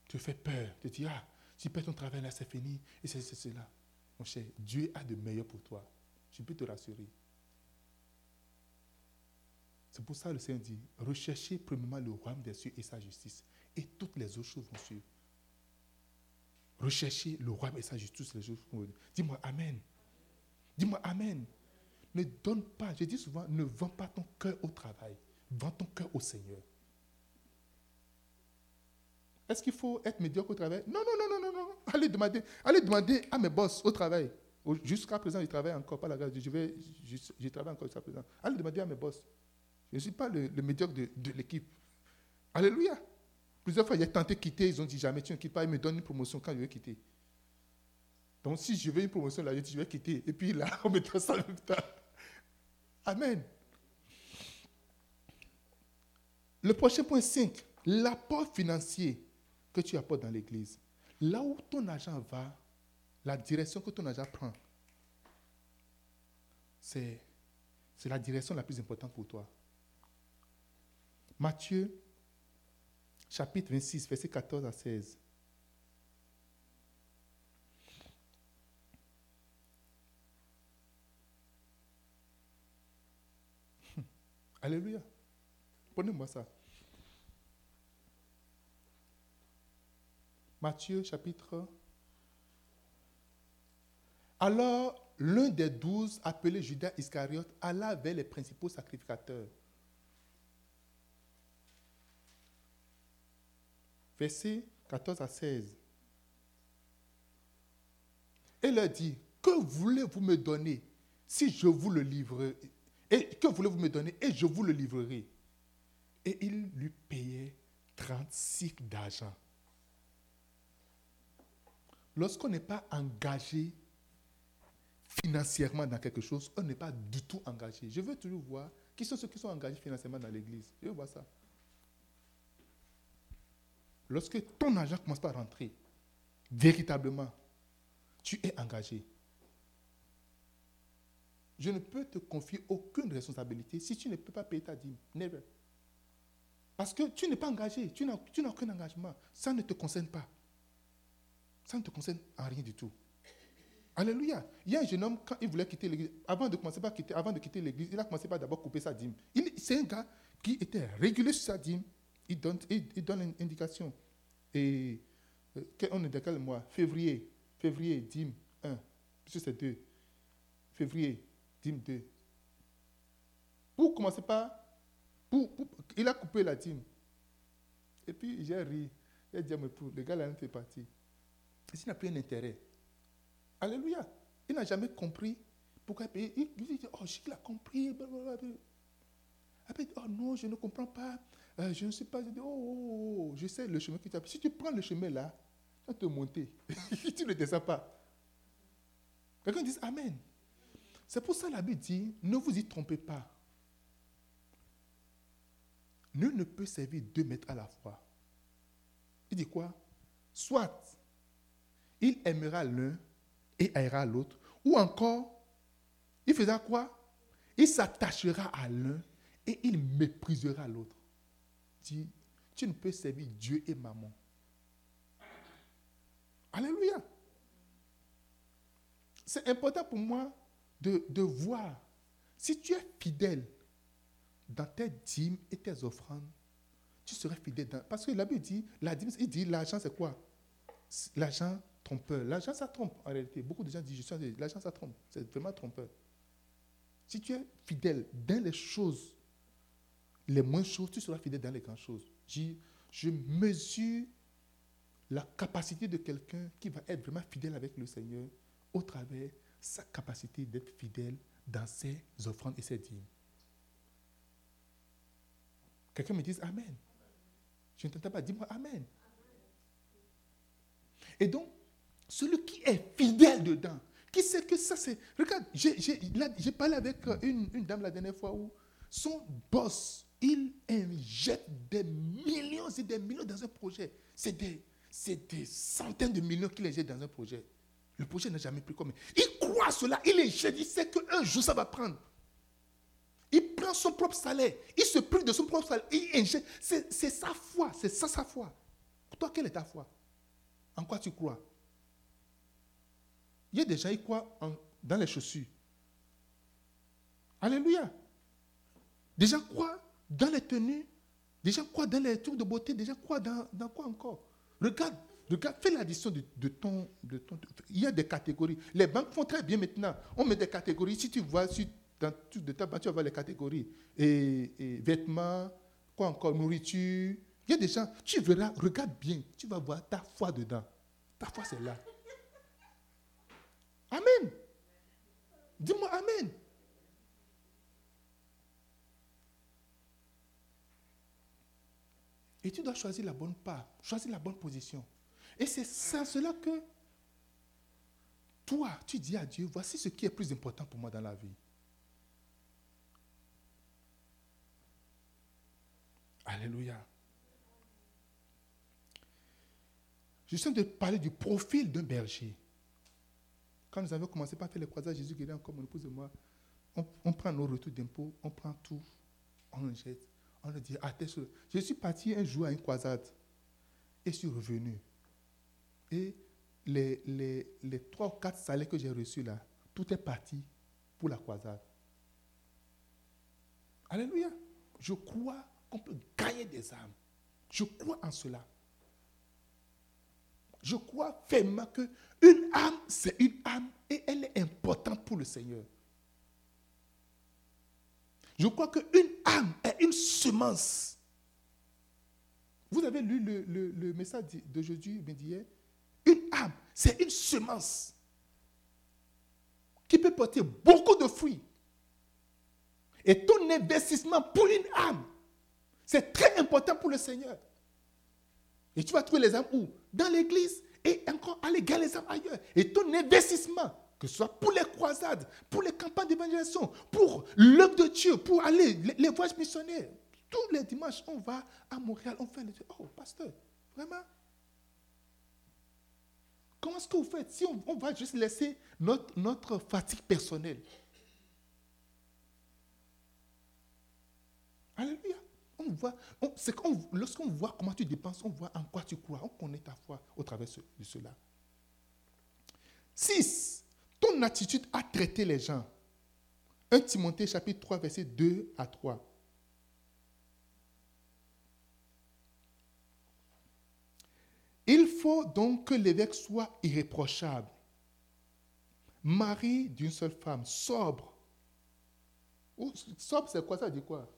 te fais peur, te dis, ah, tu perds ton travail là, c'est fini, et c'est cela. Mon cher, Dieu a de meilleur pour toi. Je peux te rassurer. C'est pour ça que le Seigneur dit, recherchez premièrement le royaume des cieux et sa justice, et toutes les autres choses vont suivre. Recherchez le royaume et sa justice, les choses vont Dis-moi Amen. Dis-moi Amen. Ne donne pas, je dis souvent, ne vends pas ton cœur au travail. Vends ton cœur au Seigneur. Est-ce qu'il faut être médiocre au travail? Non, non, non, non, non, non. Allez demander, allez demander à mes boss au travail. Jusqu'à présent, je travaille encore, pas la grâce. Je, vais, je, travaille encore jusqu'à présent. Allez demander à mes boss. Je ne suis pas le, médiocre de, l'équipe. Alléluia. Plusieurs fois, j'ai tenté de quitter. Ils ont dit jamais, tu ne quittes pas. Ils me donnent une promotion quand je vais quitter. Donc, si je veux une promotion là, je dis, je vais quitter. Et puis là, on me donne ça en même temps. Amen. Le prochain point 5, l'apport financier que tu apportes dans l'église. Là où ton argent va, la direction que ton argent prend, c'est, c'est la direction la plus importante pour toi. Matthieu, chapitre 26, verset 14 à 16. Alléluia. Prenez-moi ça. Matthieu chapitre. Alors, l'un des douze, appelé Judas Iscariote, alla vers les principaux sacrificateurs. Verset 14 à 16. Et leur dit, que voulez-vous me donner si je vous le livre Et que voulez-vous me donner et je vous le livrerai? Et il lui payait 30 cycles d'argent. Lorsqu'on n'est pas engagé financièrement dans quelque chose, on n'est pas du tout engagé. Je veux toujours voir qui sont ceux qui sont engagés financièrement dans l'église. Je veux voir ça. Lorsque ton argent commence par rentrer, véritablement, tu es engagé. Je ne peux te confier aucune responsabilité si tu ne peux pas payer ta dîme. Never. Parce que tu n'es pas engagé, tu n'as aucun engagement. Ça ne te concerne pas. Ça ne te concerne en rien du tout. Alléluia. Il y a un jeune homme, quand il voulait quitter l'église, avant de commencer par quitter, avant de quitter l'église, il a commencé par d'abord couper sa dîme. C'est un gars qui était régulier sur sa dîme. Il donne, il, donne une indication. Et euh, on est dans quel mois? Février. Février, dîme 1. Puisque c'est 2. Février, dîme 2. Pour commencer par. il a coupé la dîme. Et puis j'ai ri. Il dit à le gars là, fait partie. Il n'a plus un intérêt. Alléluia. Il n'a jamais compris pourquoi il Il, dit, oh, il a compris. Après, oh non, je ne comprends pas. Euh, je ne sais pas. Je dis, oh, oh, oh, je sais le chemin que tu as Si tu prends le chemin là, tu vas te monter. tu ne descends pas. Quelqu'un dit Amen. C'est pour ça la Bible dit, ne vous y trompez pas. Nul ne peut servir deux maîtres à la fois. Il dit quoi? Soit il aimera l'un et haïra l'autre. Ou encore, il faisait quoi? Il s'attachera à l'un et il méprisera l'autre. Tu, tu ne peux servir Dieu et maman. Alléluia. C'est important pour moi de, de, voir si tu es fidèle dans tes dîmes et tes offrandes, tu serais fidèle. Parce que la Bible dit, la, il dit, l'argent c'est quoi? L'argent trompeur. L'argent ça trompe en réalité. Beaucoup de gens disent, je l'argent ça trompe. C'est vraiment trompeur. Si tu es fidèle dans les choses, les moins choses, tu seras fidèle dans les grandes choses. Je, je mesure la capacité de quelqu'un qui va être vraiment fidèle avec le Seigneur au travers sa capacité d'être fidèle dans ses offrandes et ses dîmes. Quelqu'un me dit Amen. Je ne t'entends pas. Dis-moi Amen. Et donc, celui qui est fidèle dedans, qui sait que ça c'est... Regarde, j'ai parlé avec une, dame la dernière fois où son boss, il injecte des millions et des millions dans un projet. C'est des, centaines de millions qu'il injecte dans un projet. Le projet n'a jamais pris comme. Il croit cela, il injecte, il sait qu'un jour ça va prendre. Il prend son propre salaire, il se prive de son propre salaire, il injecte. C'est sa foi, c'est ça sa foi. Toi, quelle est ta foi? En quoi tu crois? Il y a des gens qui croient dans les chaussures. Alléluia. Des gens croient dans les tenues, des gens croient dans les tours de beauté, des gens croient dans, quoi encore? Regarde, regarde, fais l'addition de, de, ton, de ton. Il y a des catégories. Les banques font très bien maintenant. On met des catégories. Si tu vois sur dans tout de ta banque, tu vas voir les catégories. Et, vêtements, quoi encore, nourriture. Il y a des gens, tu verras, regarde bien, tu vas voir ta foi dedans. Ta foi, c'est là. Amen. Dis-moi Amen. Et tu dois choisir la bonne part, choisir la bonne position. Et c'est sans cela que toi, tu dis à Dieu, voici ce qui est plus important pour moi dans la vie. Alléluia. Je suis en train de parler du profil d'un berger. Quand nous avons commencé par faire les croisades, Jésus qui est encore mon épouse et moi, on, prend nos retours d'impôts, on prend tout, on le jette. On lui dit, ah, je suis parti un jour à une croisade et je suis revenu. Et les, les, les trois ou quatre salaires que j'ai reçus là, tout est parti pour la croisade. Alléluia. Je crois qu'on peut gagner des âmes. Je crois en cela. Je crois fermement que une âme, c'est une âme et elle est importante pour le Seigneur. Je crois qu'une âme est une semence. Vous avez lu le, message d'aujourd'hui, d'hier Une âme, c'est une semence qui peut porter beaucoup de fruits. Et ton investissement pour une âme, c'est très important pour le Seigneur. Et tu vas trouver les âmes où? Dans l'église et encore aller gagner les âmes ailleurs. Et ton investissement, que ce soit pour les croisades, pour les campagnes d'évangélisation, pour l'œuvre de Dieu, pour aller, les, voyages missionnaires. Tous les dimanches, on va à Montréal, on fait le Oh, pasteur, vraiment? Comment est-ce que vous faites si on, va juste laisser notre, notre fatigue personnelle? Alléluia. On voit, lorsqu'on voit comment tu dépenses, on voit en quoi tu crois, on connaît ta foi au travers de cela. 6 ton attitude à traiter les gens. 1 Timothée chapitre 3, verset 2 à 3. Il faut donc que l'évêque soit irréprochable, mari d'une seule femme, sobre. Sobre, c'est quoi? Ça dit quoi?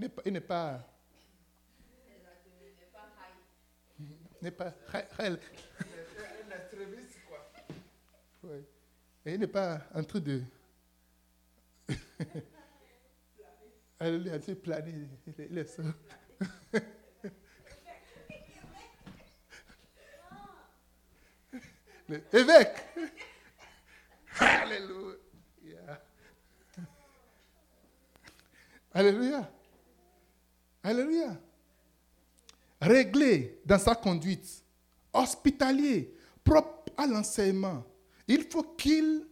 N'est pas. Il n'est pas. Ouais. Et il n'est pas en train de. Elle est de planer. Il est ça. L'évêque. Alléluia. Alléluia. Alléluia. Réglé dans sa conduite, hospitalier, propre à l'enseignement. Il faut qu'il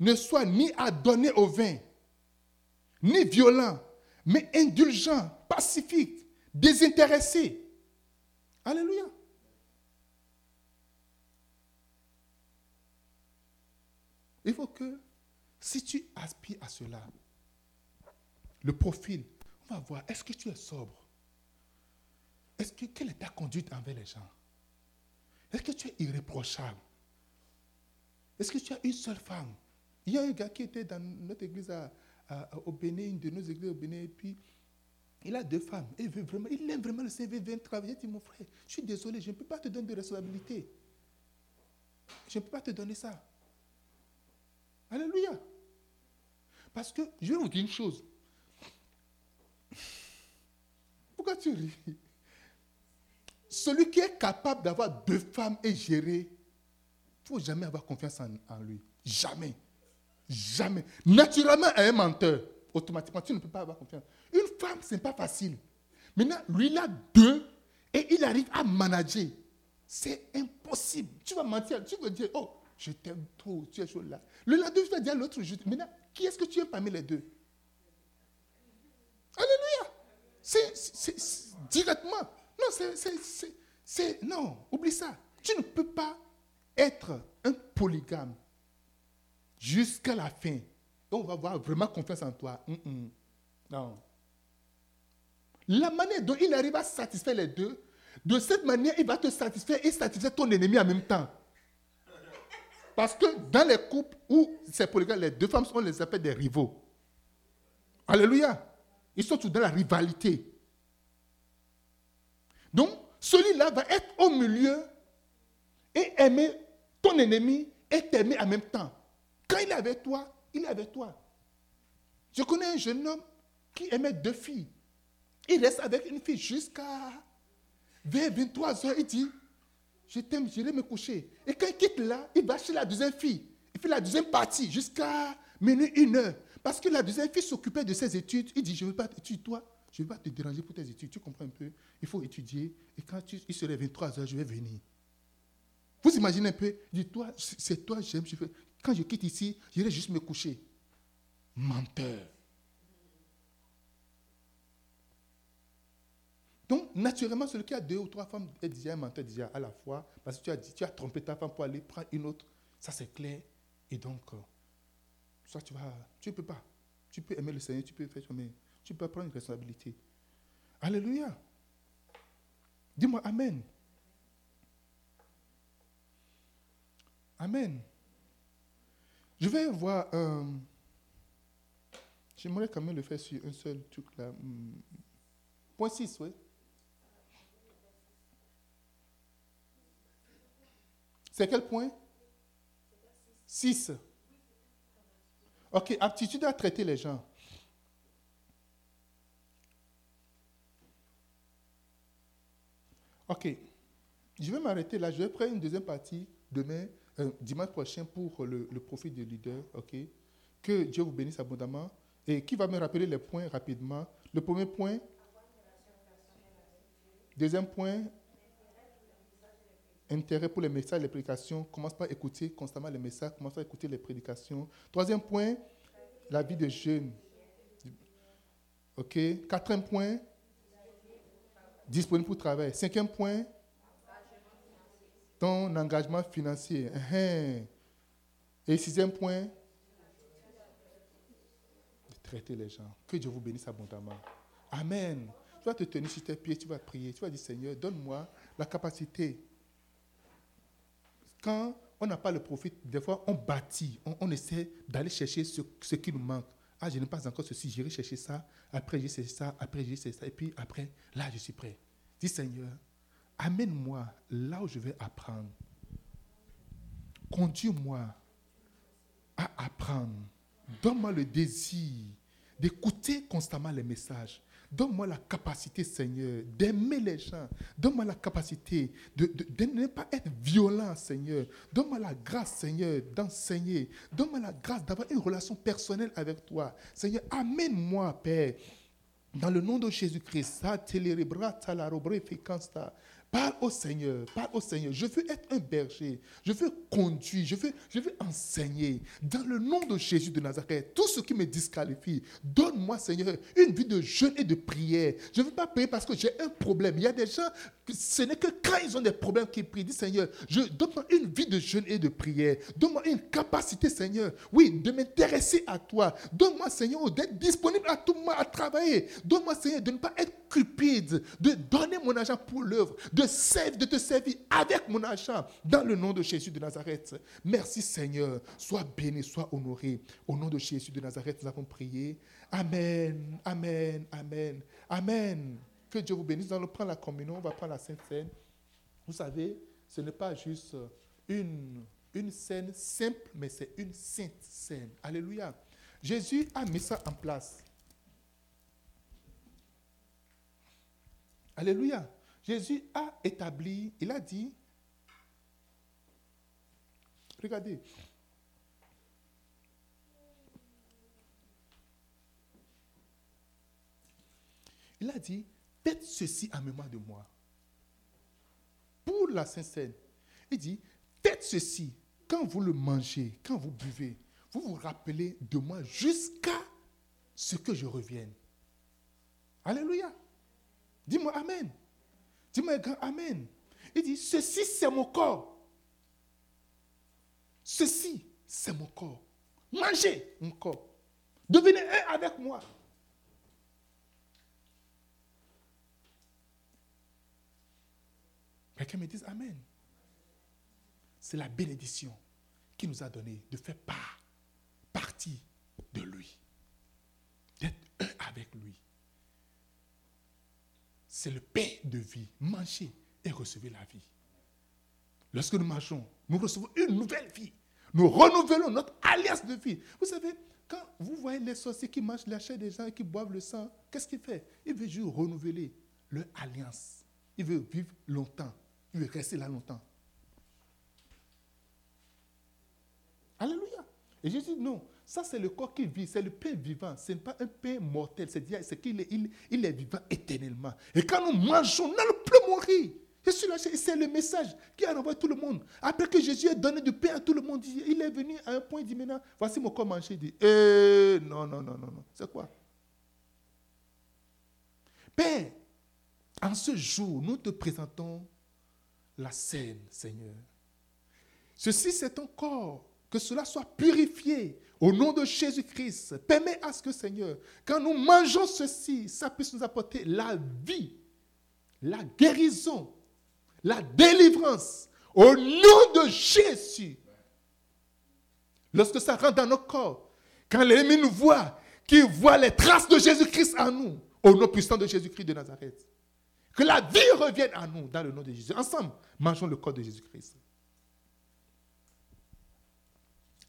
ne soit ni adonné au vin, ni violent, mais indulgent, pacifique, désintéressé. Alléluia. Il faut que, si tu aspires à cela, le profil va voir, est-ce que tu es sobre? Est-ce que, quelle est ta conduite envers les gens? Est-ce que tu es irréprochable? Est-ce que tu as une seule femme? Il y a un gars qui était dans notre église au Bénin, une de nos églises au Bénin, et puis il a deux femmes. Il, veut vraiment, il aime vraiment le CV, il vient travailler. Il dit, mon frère, je suis désolé, je ne peux pas te donner de responsabilité. Je ne peux pas te donner ça. Alléluia. Parce que, je vais vous dire une chose. Pourquoi tu ris? Celui qui est capable d'avoir deux femmes et gérer, il ne faut jamais avoir confiance en, lui. Jamais. Jamais. Naturellement, un menteur, automatiquement, tu ne peux pas avoir confiance. Une femme, ce n'est pas facile. Maintenant, lui, il a deux et il arrive à manager. C'est impossible. Tu vas mentir. Tu vas dire, oh, je t'aime trop, tu es chaud là. Le lendemain, tu vas dire à l'autre, maintenant, qui est-ce que tu aimes parmi les deux Alléluia. C'est directement. Non, c'est. Non, oublie ça. Tu ne peux pas être un polygame jusqu'à la fin. On va avoir vraiment confiance en toi. Non. La manière dont il arrive à satisfaire les deux, de cette manière, il va te satisfaire et satisfaire ton ennemi en même temps. Parce que dans les couples où c'est polygame, les deux femmes, on les appelle des rivaux. Alléluia. Ils sont tous dans la rivalité. Donc, celui-là va être au milieu et aimer ton ennemi et t'aimer en même temps. Quand il est avec toi, il est avec toi. Je connais un jeune homme qui aimait deux filles. Il reste avec une fille jusqu'à 23 heures. Il dit, je t'aime, j'irai me coucher. Et quand il quitte là, il va chez la deuxième fille. Il fait la deuxième partie jusqu'à minuit, une heure. Parce que la deuxième fille s'occupait de ses études. Il dit, je ne veux pas étudier toi. Je ne veux pas te déranger pour tes études. Tu comprends un peu? Il faut étudier. Et quand tu, il serait 23 heures, je vais venir. Vous imaginez un peu? Il dit, toi, c'est toi, j'aime. Quand je quitte ici, j'irai juste me coucher. Menteur. Donc, naturellement, celui qui a deux ou trois femmes est déjà un menteur déjà à la fois, parce que tu as, dit, tu as trompé ta femme pour aller prendre une autre. Ça, c'est clair. Et donc, ça, tu vas, tu ne peux pas. Tu peux aimer le Seigneur, tu peux faire, mais tu peux prendre une responsabilité. Alléluia. Dis-moi Amen. Amen. Je vais voir. Euh, J'aimerais quand même le faire sur un seul truc là. Hmm. Point 6, oui. C'est quel point? 6. Ok, aptitude à traiter les gens. Ok, je vais m'arrêter là. Je vais prendre une deuxième partie demain, euh, dimanche prochain pour le, le profit du leader. Ok, que Dieu vous bénisse abondamment. Et qui va me rappeler les points rapidement? Le premier point. Deuxième point, intérêt pour les messages et les prédications, commence par écouter constamment les messages, commence par écouter les prédications. Troisième point, la vie de jeûne. OK? Quatrième point, disponible pour travail. Cinquième point, ton engagement financier. Uh-huh. Et sixième point, de traiter les gens. Que Dieu vous bénisse abondamment. Amen. Tu vas te tenir sur tes pieds, tu vas prier, tu vas dire Seigneur, donne-moi la capacité quand on n'a pas le profit, des fois, on bâtit, on, essaie d'aller chercher ce, qui nous manque. Ah, je n'ai pas encore ceci, j'irai chercher ça, après j'ai ça, après j'ai ça, et puis après, là, je suis prêt. Dis Seigneur, amène-moi là où je vais apprendre. Conduis-moi à apprendre. Donne-moi le désir d'écouter constamment les messages. Donne-moi la capacité, Seigneur, d'aimer les gens. Donne-moi la capacité de, ne pas être violent, Seigneur. Donne-moi la grâce, Seigneur, d'enseigner. Donne-moi la grâce d'avoir une relation personnelle avec toi. Seigneur, amène-moi, Père. Dans le nom de Jésus-Christ, Parle au Seigneur, parle au Seigneur. Je veux être un berger. Je veux conduire, je veux, je veux enseigner. Dans le nom de Jésus de Nazareth, tout ce qui me disqualifie, donne-moi, Seigneur, une vie de jeûne et de prière. Je ne veux pas prier parce que j'ai un problème. Il y a des gens, ce n'est que quand ils ont des problèmes qu'ils prient. Dis, Seigneur, donne-moi une vie de jeûne et de prière. Donne-moi une capacité, Seigneur, oui, de m'intéresser à toi. Donne-moi, Seigneur, d'être disponible à tout moment à travailler. Donne-moi, Seigneur, de ne pas être cupide, de donner mon argent pour l'œuvre, de te servir avec mon argent dans le nom de Jésus de Nazareth. Merci Seigneur, sois béni, sois honoré. Au nom de Jésus de Nazareth, nous avons prié. Amen, amen, amen, amen. Que Dieu vous bénisse. Nous allons prendre la communion, on va prendre la Sainte Seine. Vous savez, ce n'est pas juste une, une scène simple, mais c'est une sainte scène. Alléluia. Jésus a mis ça en place. Alléluia. Jésus a établi, il a dit, regardez, il a dit, faites ceci en mémoire de moi. Pour la Sainte-Seine, il dit, faites ceci quand vous le mangez, quand vous buvez, vous vous rappelez de moi jusqu'à ce que je revienne. Alléluia. Dis-moi Amen. Dis-moi grand Amen. Il dit, ceci c'est mon corps. Ceci c'est mon corps. Mangez mon corps. Devenez un avec moi. Quelqu'un me dit Amen. C'est la bénédiction qui nous a donné de faire part, partie de lui. D'être un avec lui c'est le pain de vie. Mangez et recevez la vie. Lorsque nous mangeons, nous recevons une nouvelle vie. Nous renouvelons notre alliance de vie. Vous savez, quand vous voyez les sorciers qui mangent la chair des gens et qui boivent le sang, qu'est-ce qu'il fait? Il veut juste renouveler leur alliance. Il veut vivre longtemps. Il veut rester là longtemps. Alléluia. Et Jésus dit non, ça, c'est le corps qui vit, c'est le pain vivant. Ce n'est pas un pain mortel, c'est qu'il est, il, est vivant éternellement. Et quand nous mangeons, nous n'allons plus mourir. C'est le message qui a envoyé tout le monde. Après que Jésus ait donné du pain à tout le monde, il est venu à un point, il dit maintenant, voici mon corps mangé. Il dit, eh, non, non, non, non, non. C'est quoi? Père, en ce jour, nous te présentons la scène, Seigneur. Ceci, c'est ton corps. Que cela soit purifié au nom de Jésus-Christ, permets à ce que, Seigneur, quand nous mangeons ceci, ça puisse nous apporter la vie, la guérison, la délivrance. Au nom de Jésus. Lorsque ça rentre dans nos corps, quand l'ennemi nous voit, qu'il voit les traces de Jésus-Christ en nous, au nom puissant de Jésus-Christ de Nazareth. Que la vie revienne à nous dans le nom de Jésus. Ensemble, mangeons le corps de Jésus-Christ.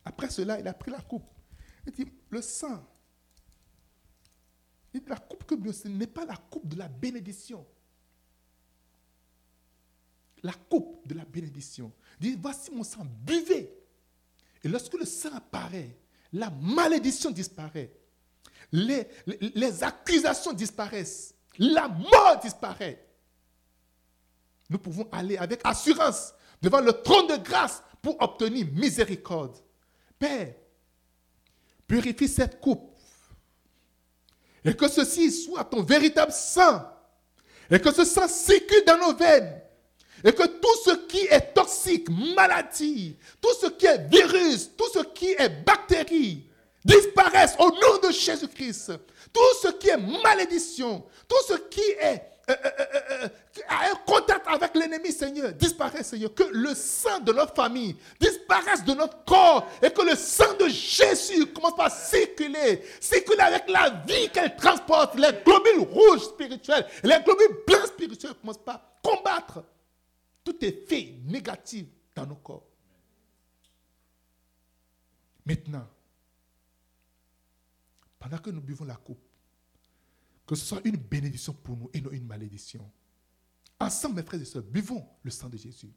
Après cela, il a pris la coupe. Il dit, le sang. La coupe que ce n'est pas la coupe de la bénédiction. La coupe de la bénédiction. Il dit, voici mon sang, buvez. Et lorsque le sang apparaît, la malédiction disparaît. Les, accusations disparaissent. La mort disparaît. Nous pouvons aller avec assurance devant le trône de grâce pour obtenir miséricorde. Père, purifie cette coupe. Et que ceci soit ton véritable sang. Et que ce sang circule dans nos veines. Et que tout ce qui est toxique, maladie, tout ce qui est virus, tout ce qui est bactérie, disparaisse au nom de Jésus-Christ. Tout ce qui est malédiction, tout ce qui est euh, euh, euh, un contact avec l'ennemi, Seigneur, disparaît, Seigneur. Que le sang de notre famille disparaisse de notre corps et que le sang de Jésus commence à circuler, circuler avec la vie qu'elle transporte. Les globules rouges spirituels, les globules blancs spirituels commencent à combattre tout effet négatif dans nos corps. Maintenant, pendant que nous buvons la coupe, que ce soit une bénédiction pour nous et non une malédiction. Ensemble, mes frères et sœurs, buvons le sang de Jésus.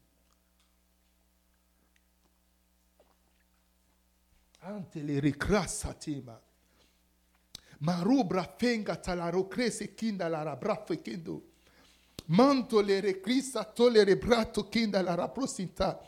Mantolere krisa tolere brato kinda la raprosinta.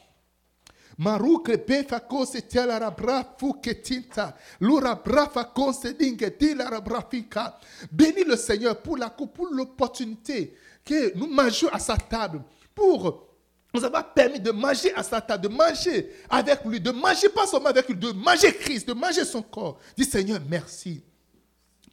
Maruke befa kose tiala rabra fuke tinta. Lura brafa kose dingue dila rabrafika. Bénis le Seigneur pour la pour l'opportunité que nous mangeons à sa table. Pour nous avoir permis de manger à sa table, de manger avec lui, de manger pas seulement avec lui, de manger Christ, de manger son corps. Dis Seigneur, merci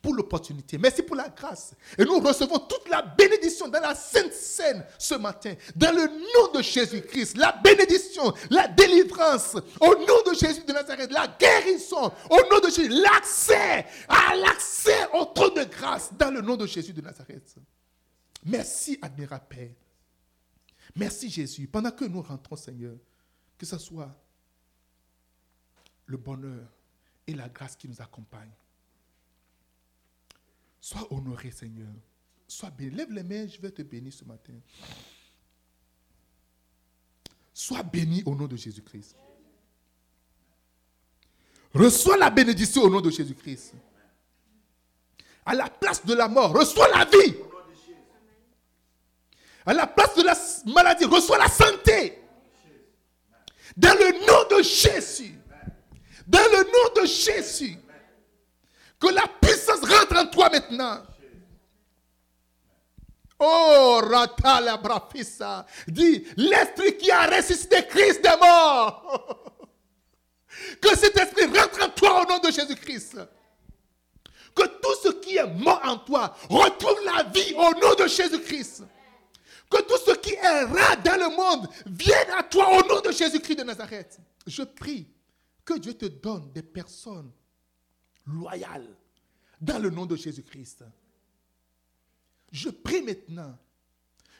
pour l'opportunité. Merci pour la grâce. Et nous recevons toute la bénédiction dans la Sainte Seine ce matin. Dans le nom de Jésus-Christ. La bénédiction, la délivrance. Au nom de Jésus de Nazareth. La guérison. Au nom de Jésus. L'accès. À l'accès au trône de grâce. Dans le nom de Jésus de Nazareth. Merci, admirable Père. Merci, Jésus. Pendant que nous rentrons, Seigneur, que ce soit le bonheur et la grâce qui nous accompagnent. Sois honoré, Seigneur. Sois béni. Lève les mains, je vais te bénir ce matin. Sois béni au nom de Jésus-Christ. Reçois la bénédiction au nom de Jésus-Christ. À la place de la mort, reçois la vie. À la place de la maladie, reçois la santé. Dans le nom de Jésus. Dans le nom de Jésus. Que la rentre en toi maintenant. Oh, Ratala Brafissa. Dis, l'esprit qui a ressuscité Christ des morts. Que cet esprit rentre en toi au nom de Jésus-Christ. Que tout ce qui est mort en toi retrouve la vie au nom de Jésus-Christ. Que tout ce qui est rare dans le monde vienne à toi au nom de Jésus-Christ de Nazareth. Je prie que Dieu te donne des personnes loyal dans le nom de Jésus-Christ. Je prie maintenant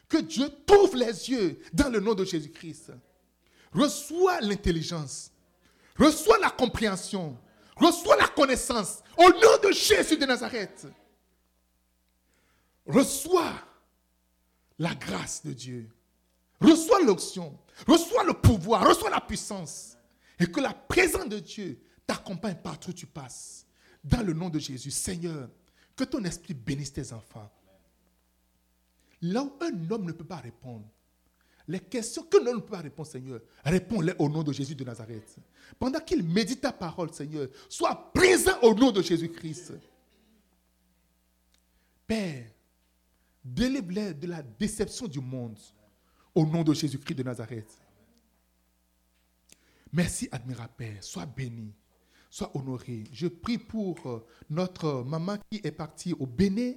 que Dieu t'ouvre les yeux dans le nom de Jésus-Christ. Reçois l'intelligence, reçois la compréhension, reçois la connaissance au nom de Jésus de Nazareth. Reçois la grâce de Dieu. Reçois l'onction, reçois le pouvoir, reçois la puissance. Et que la présence de Dieu t'accompagne partout où tu passes dans le nom de Jésus, Seigneur, que ton esprit bénisse tes enfants. Là où un homme ne peut pas répondre, les questions que l'homme ne peut pas répondre, Seigneur, réponds-les au nom de Jésus de Nazareth. Pendant qu'il médite ta parole, Seigneur, sois présent au nom de Jésus-Christ. Père, délivre-les de la déception du monde au nom de Jésus-Christ de Nazareth. Merci, admirable Père. Sois béni sois honoré. Je prie pour euh, notre maman qui est partie au Bénin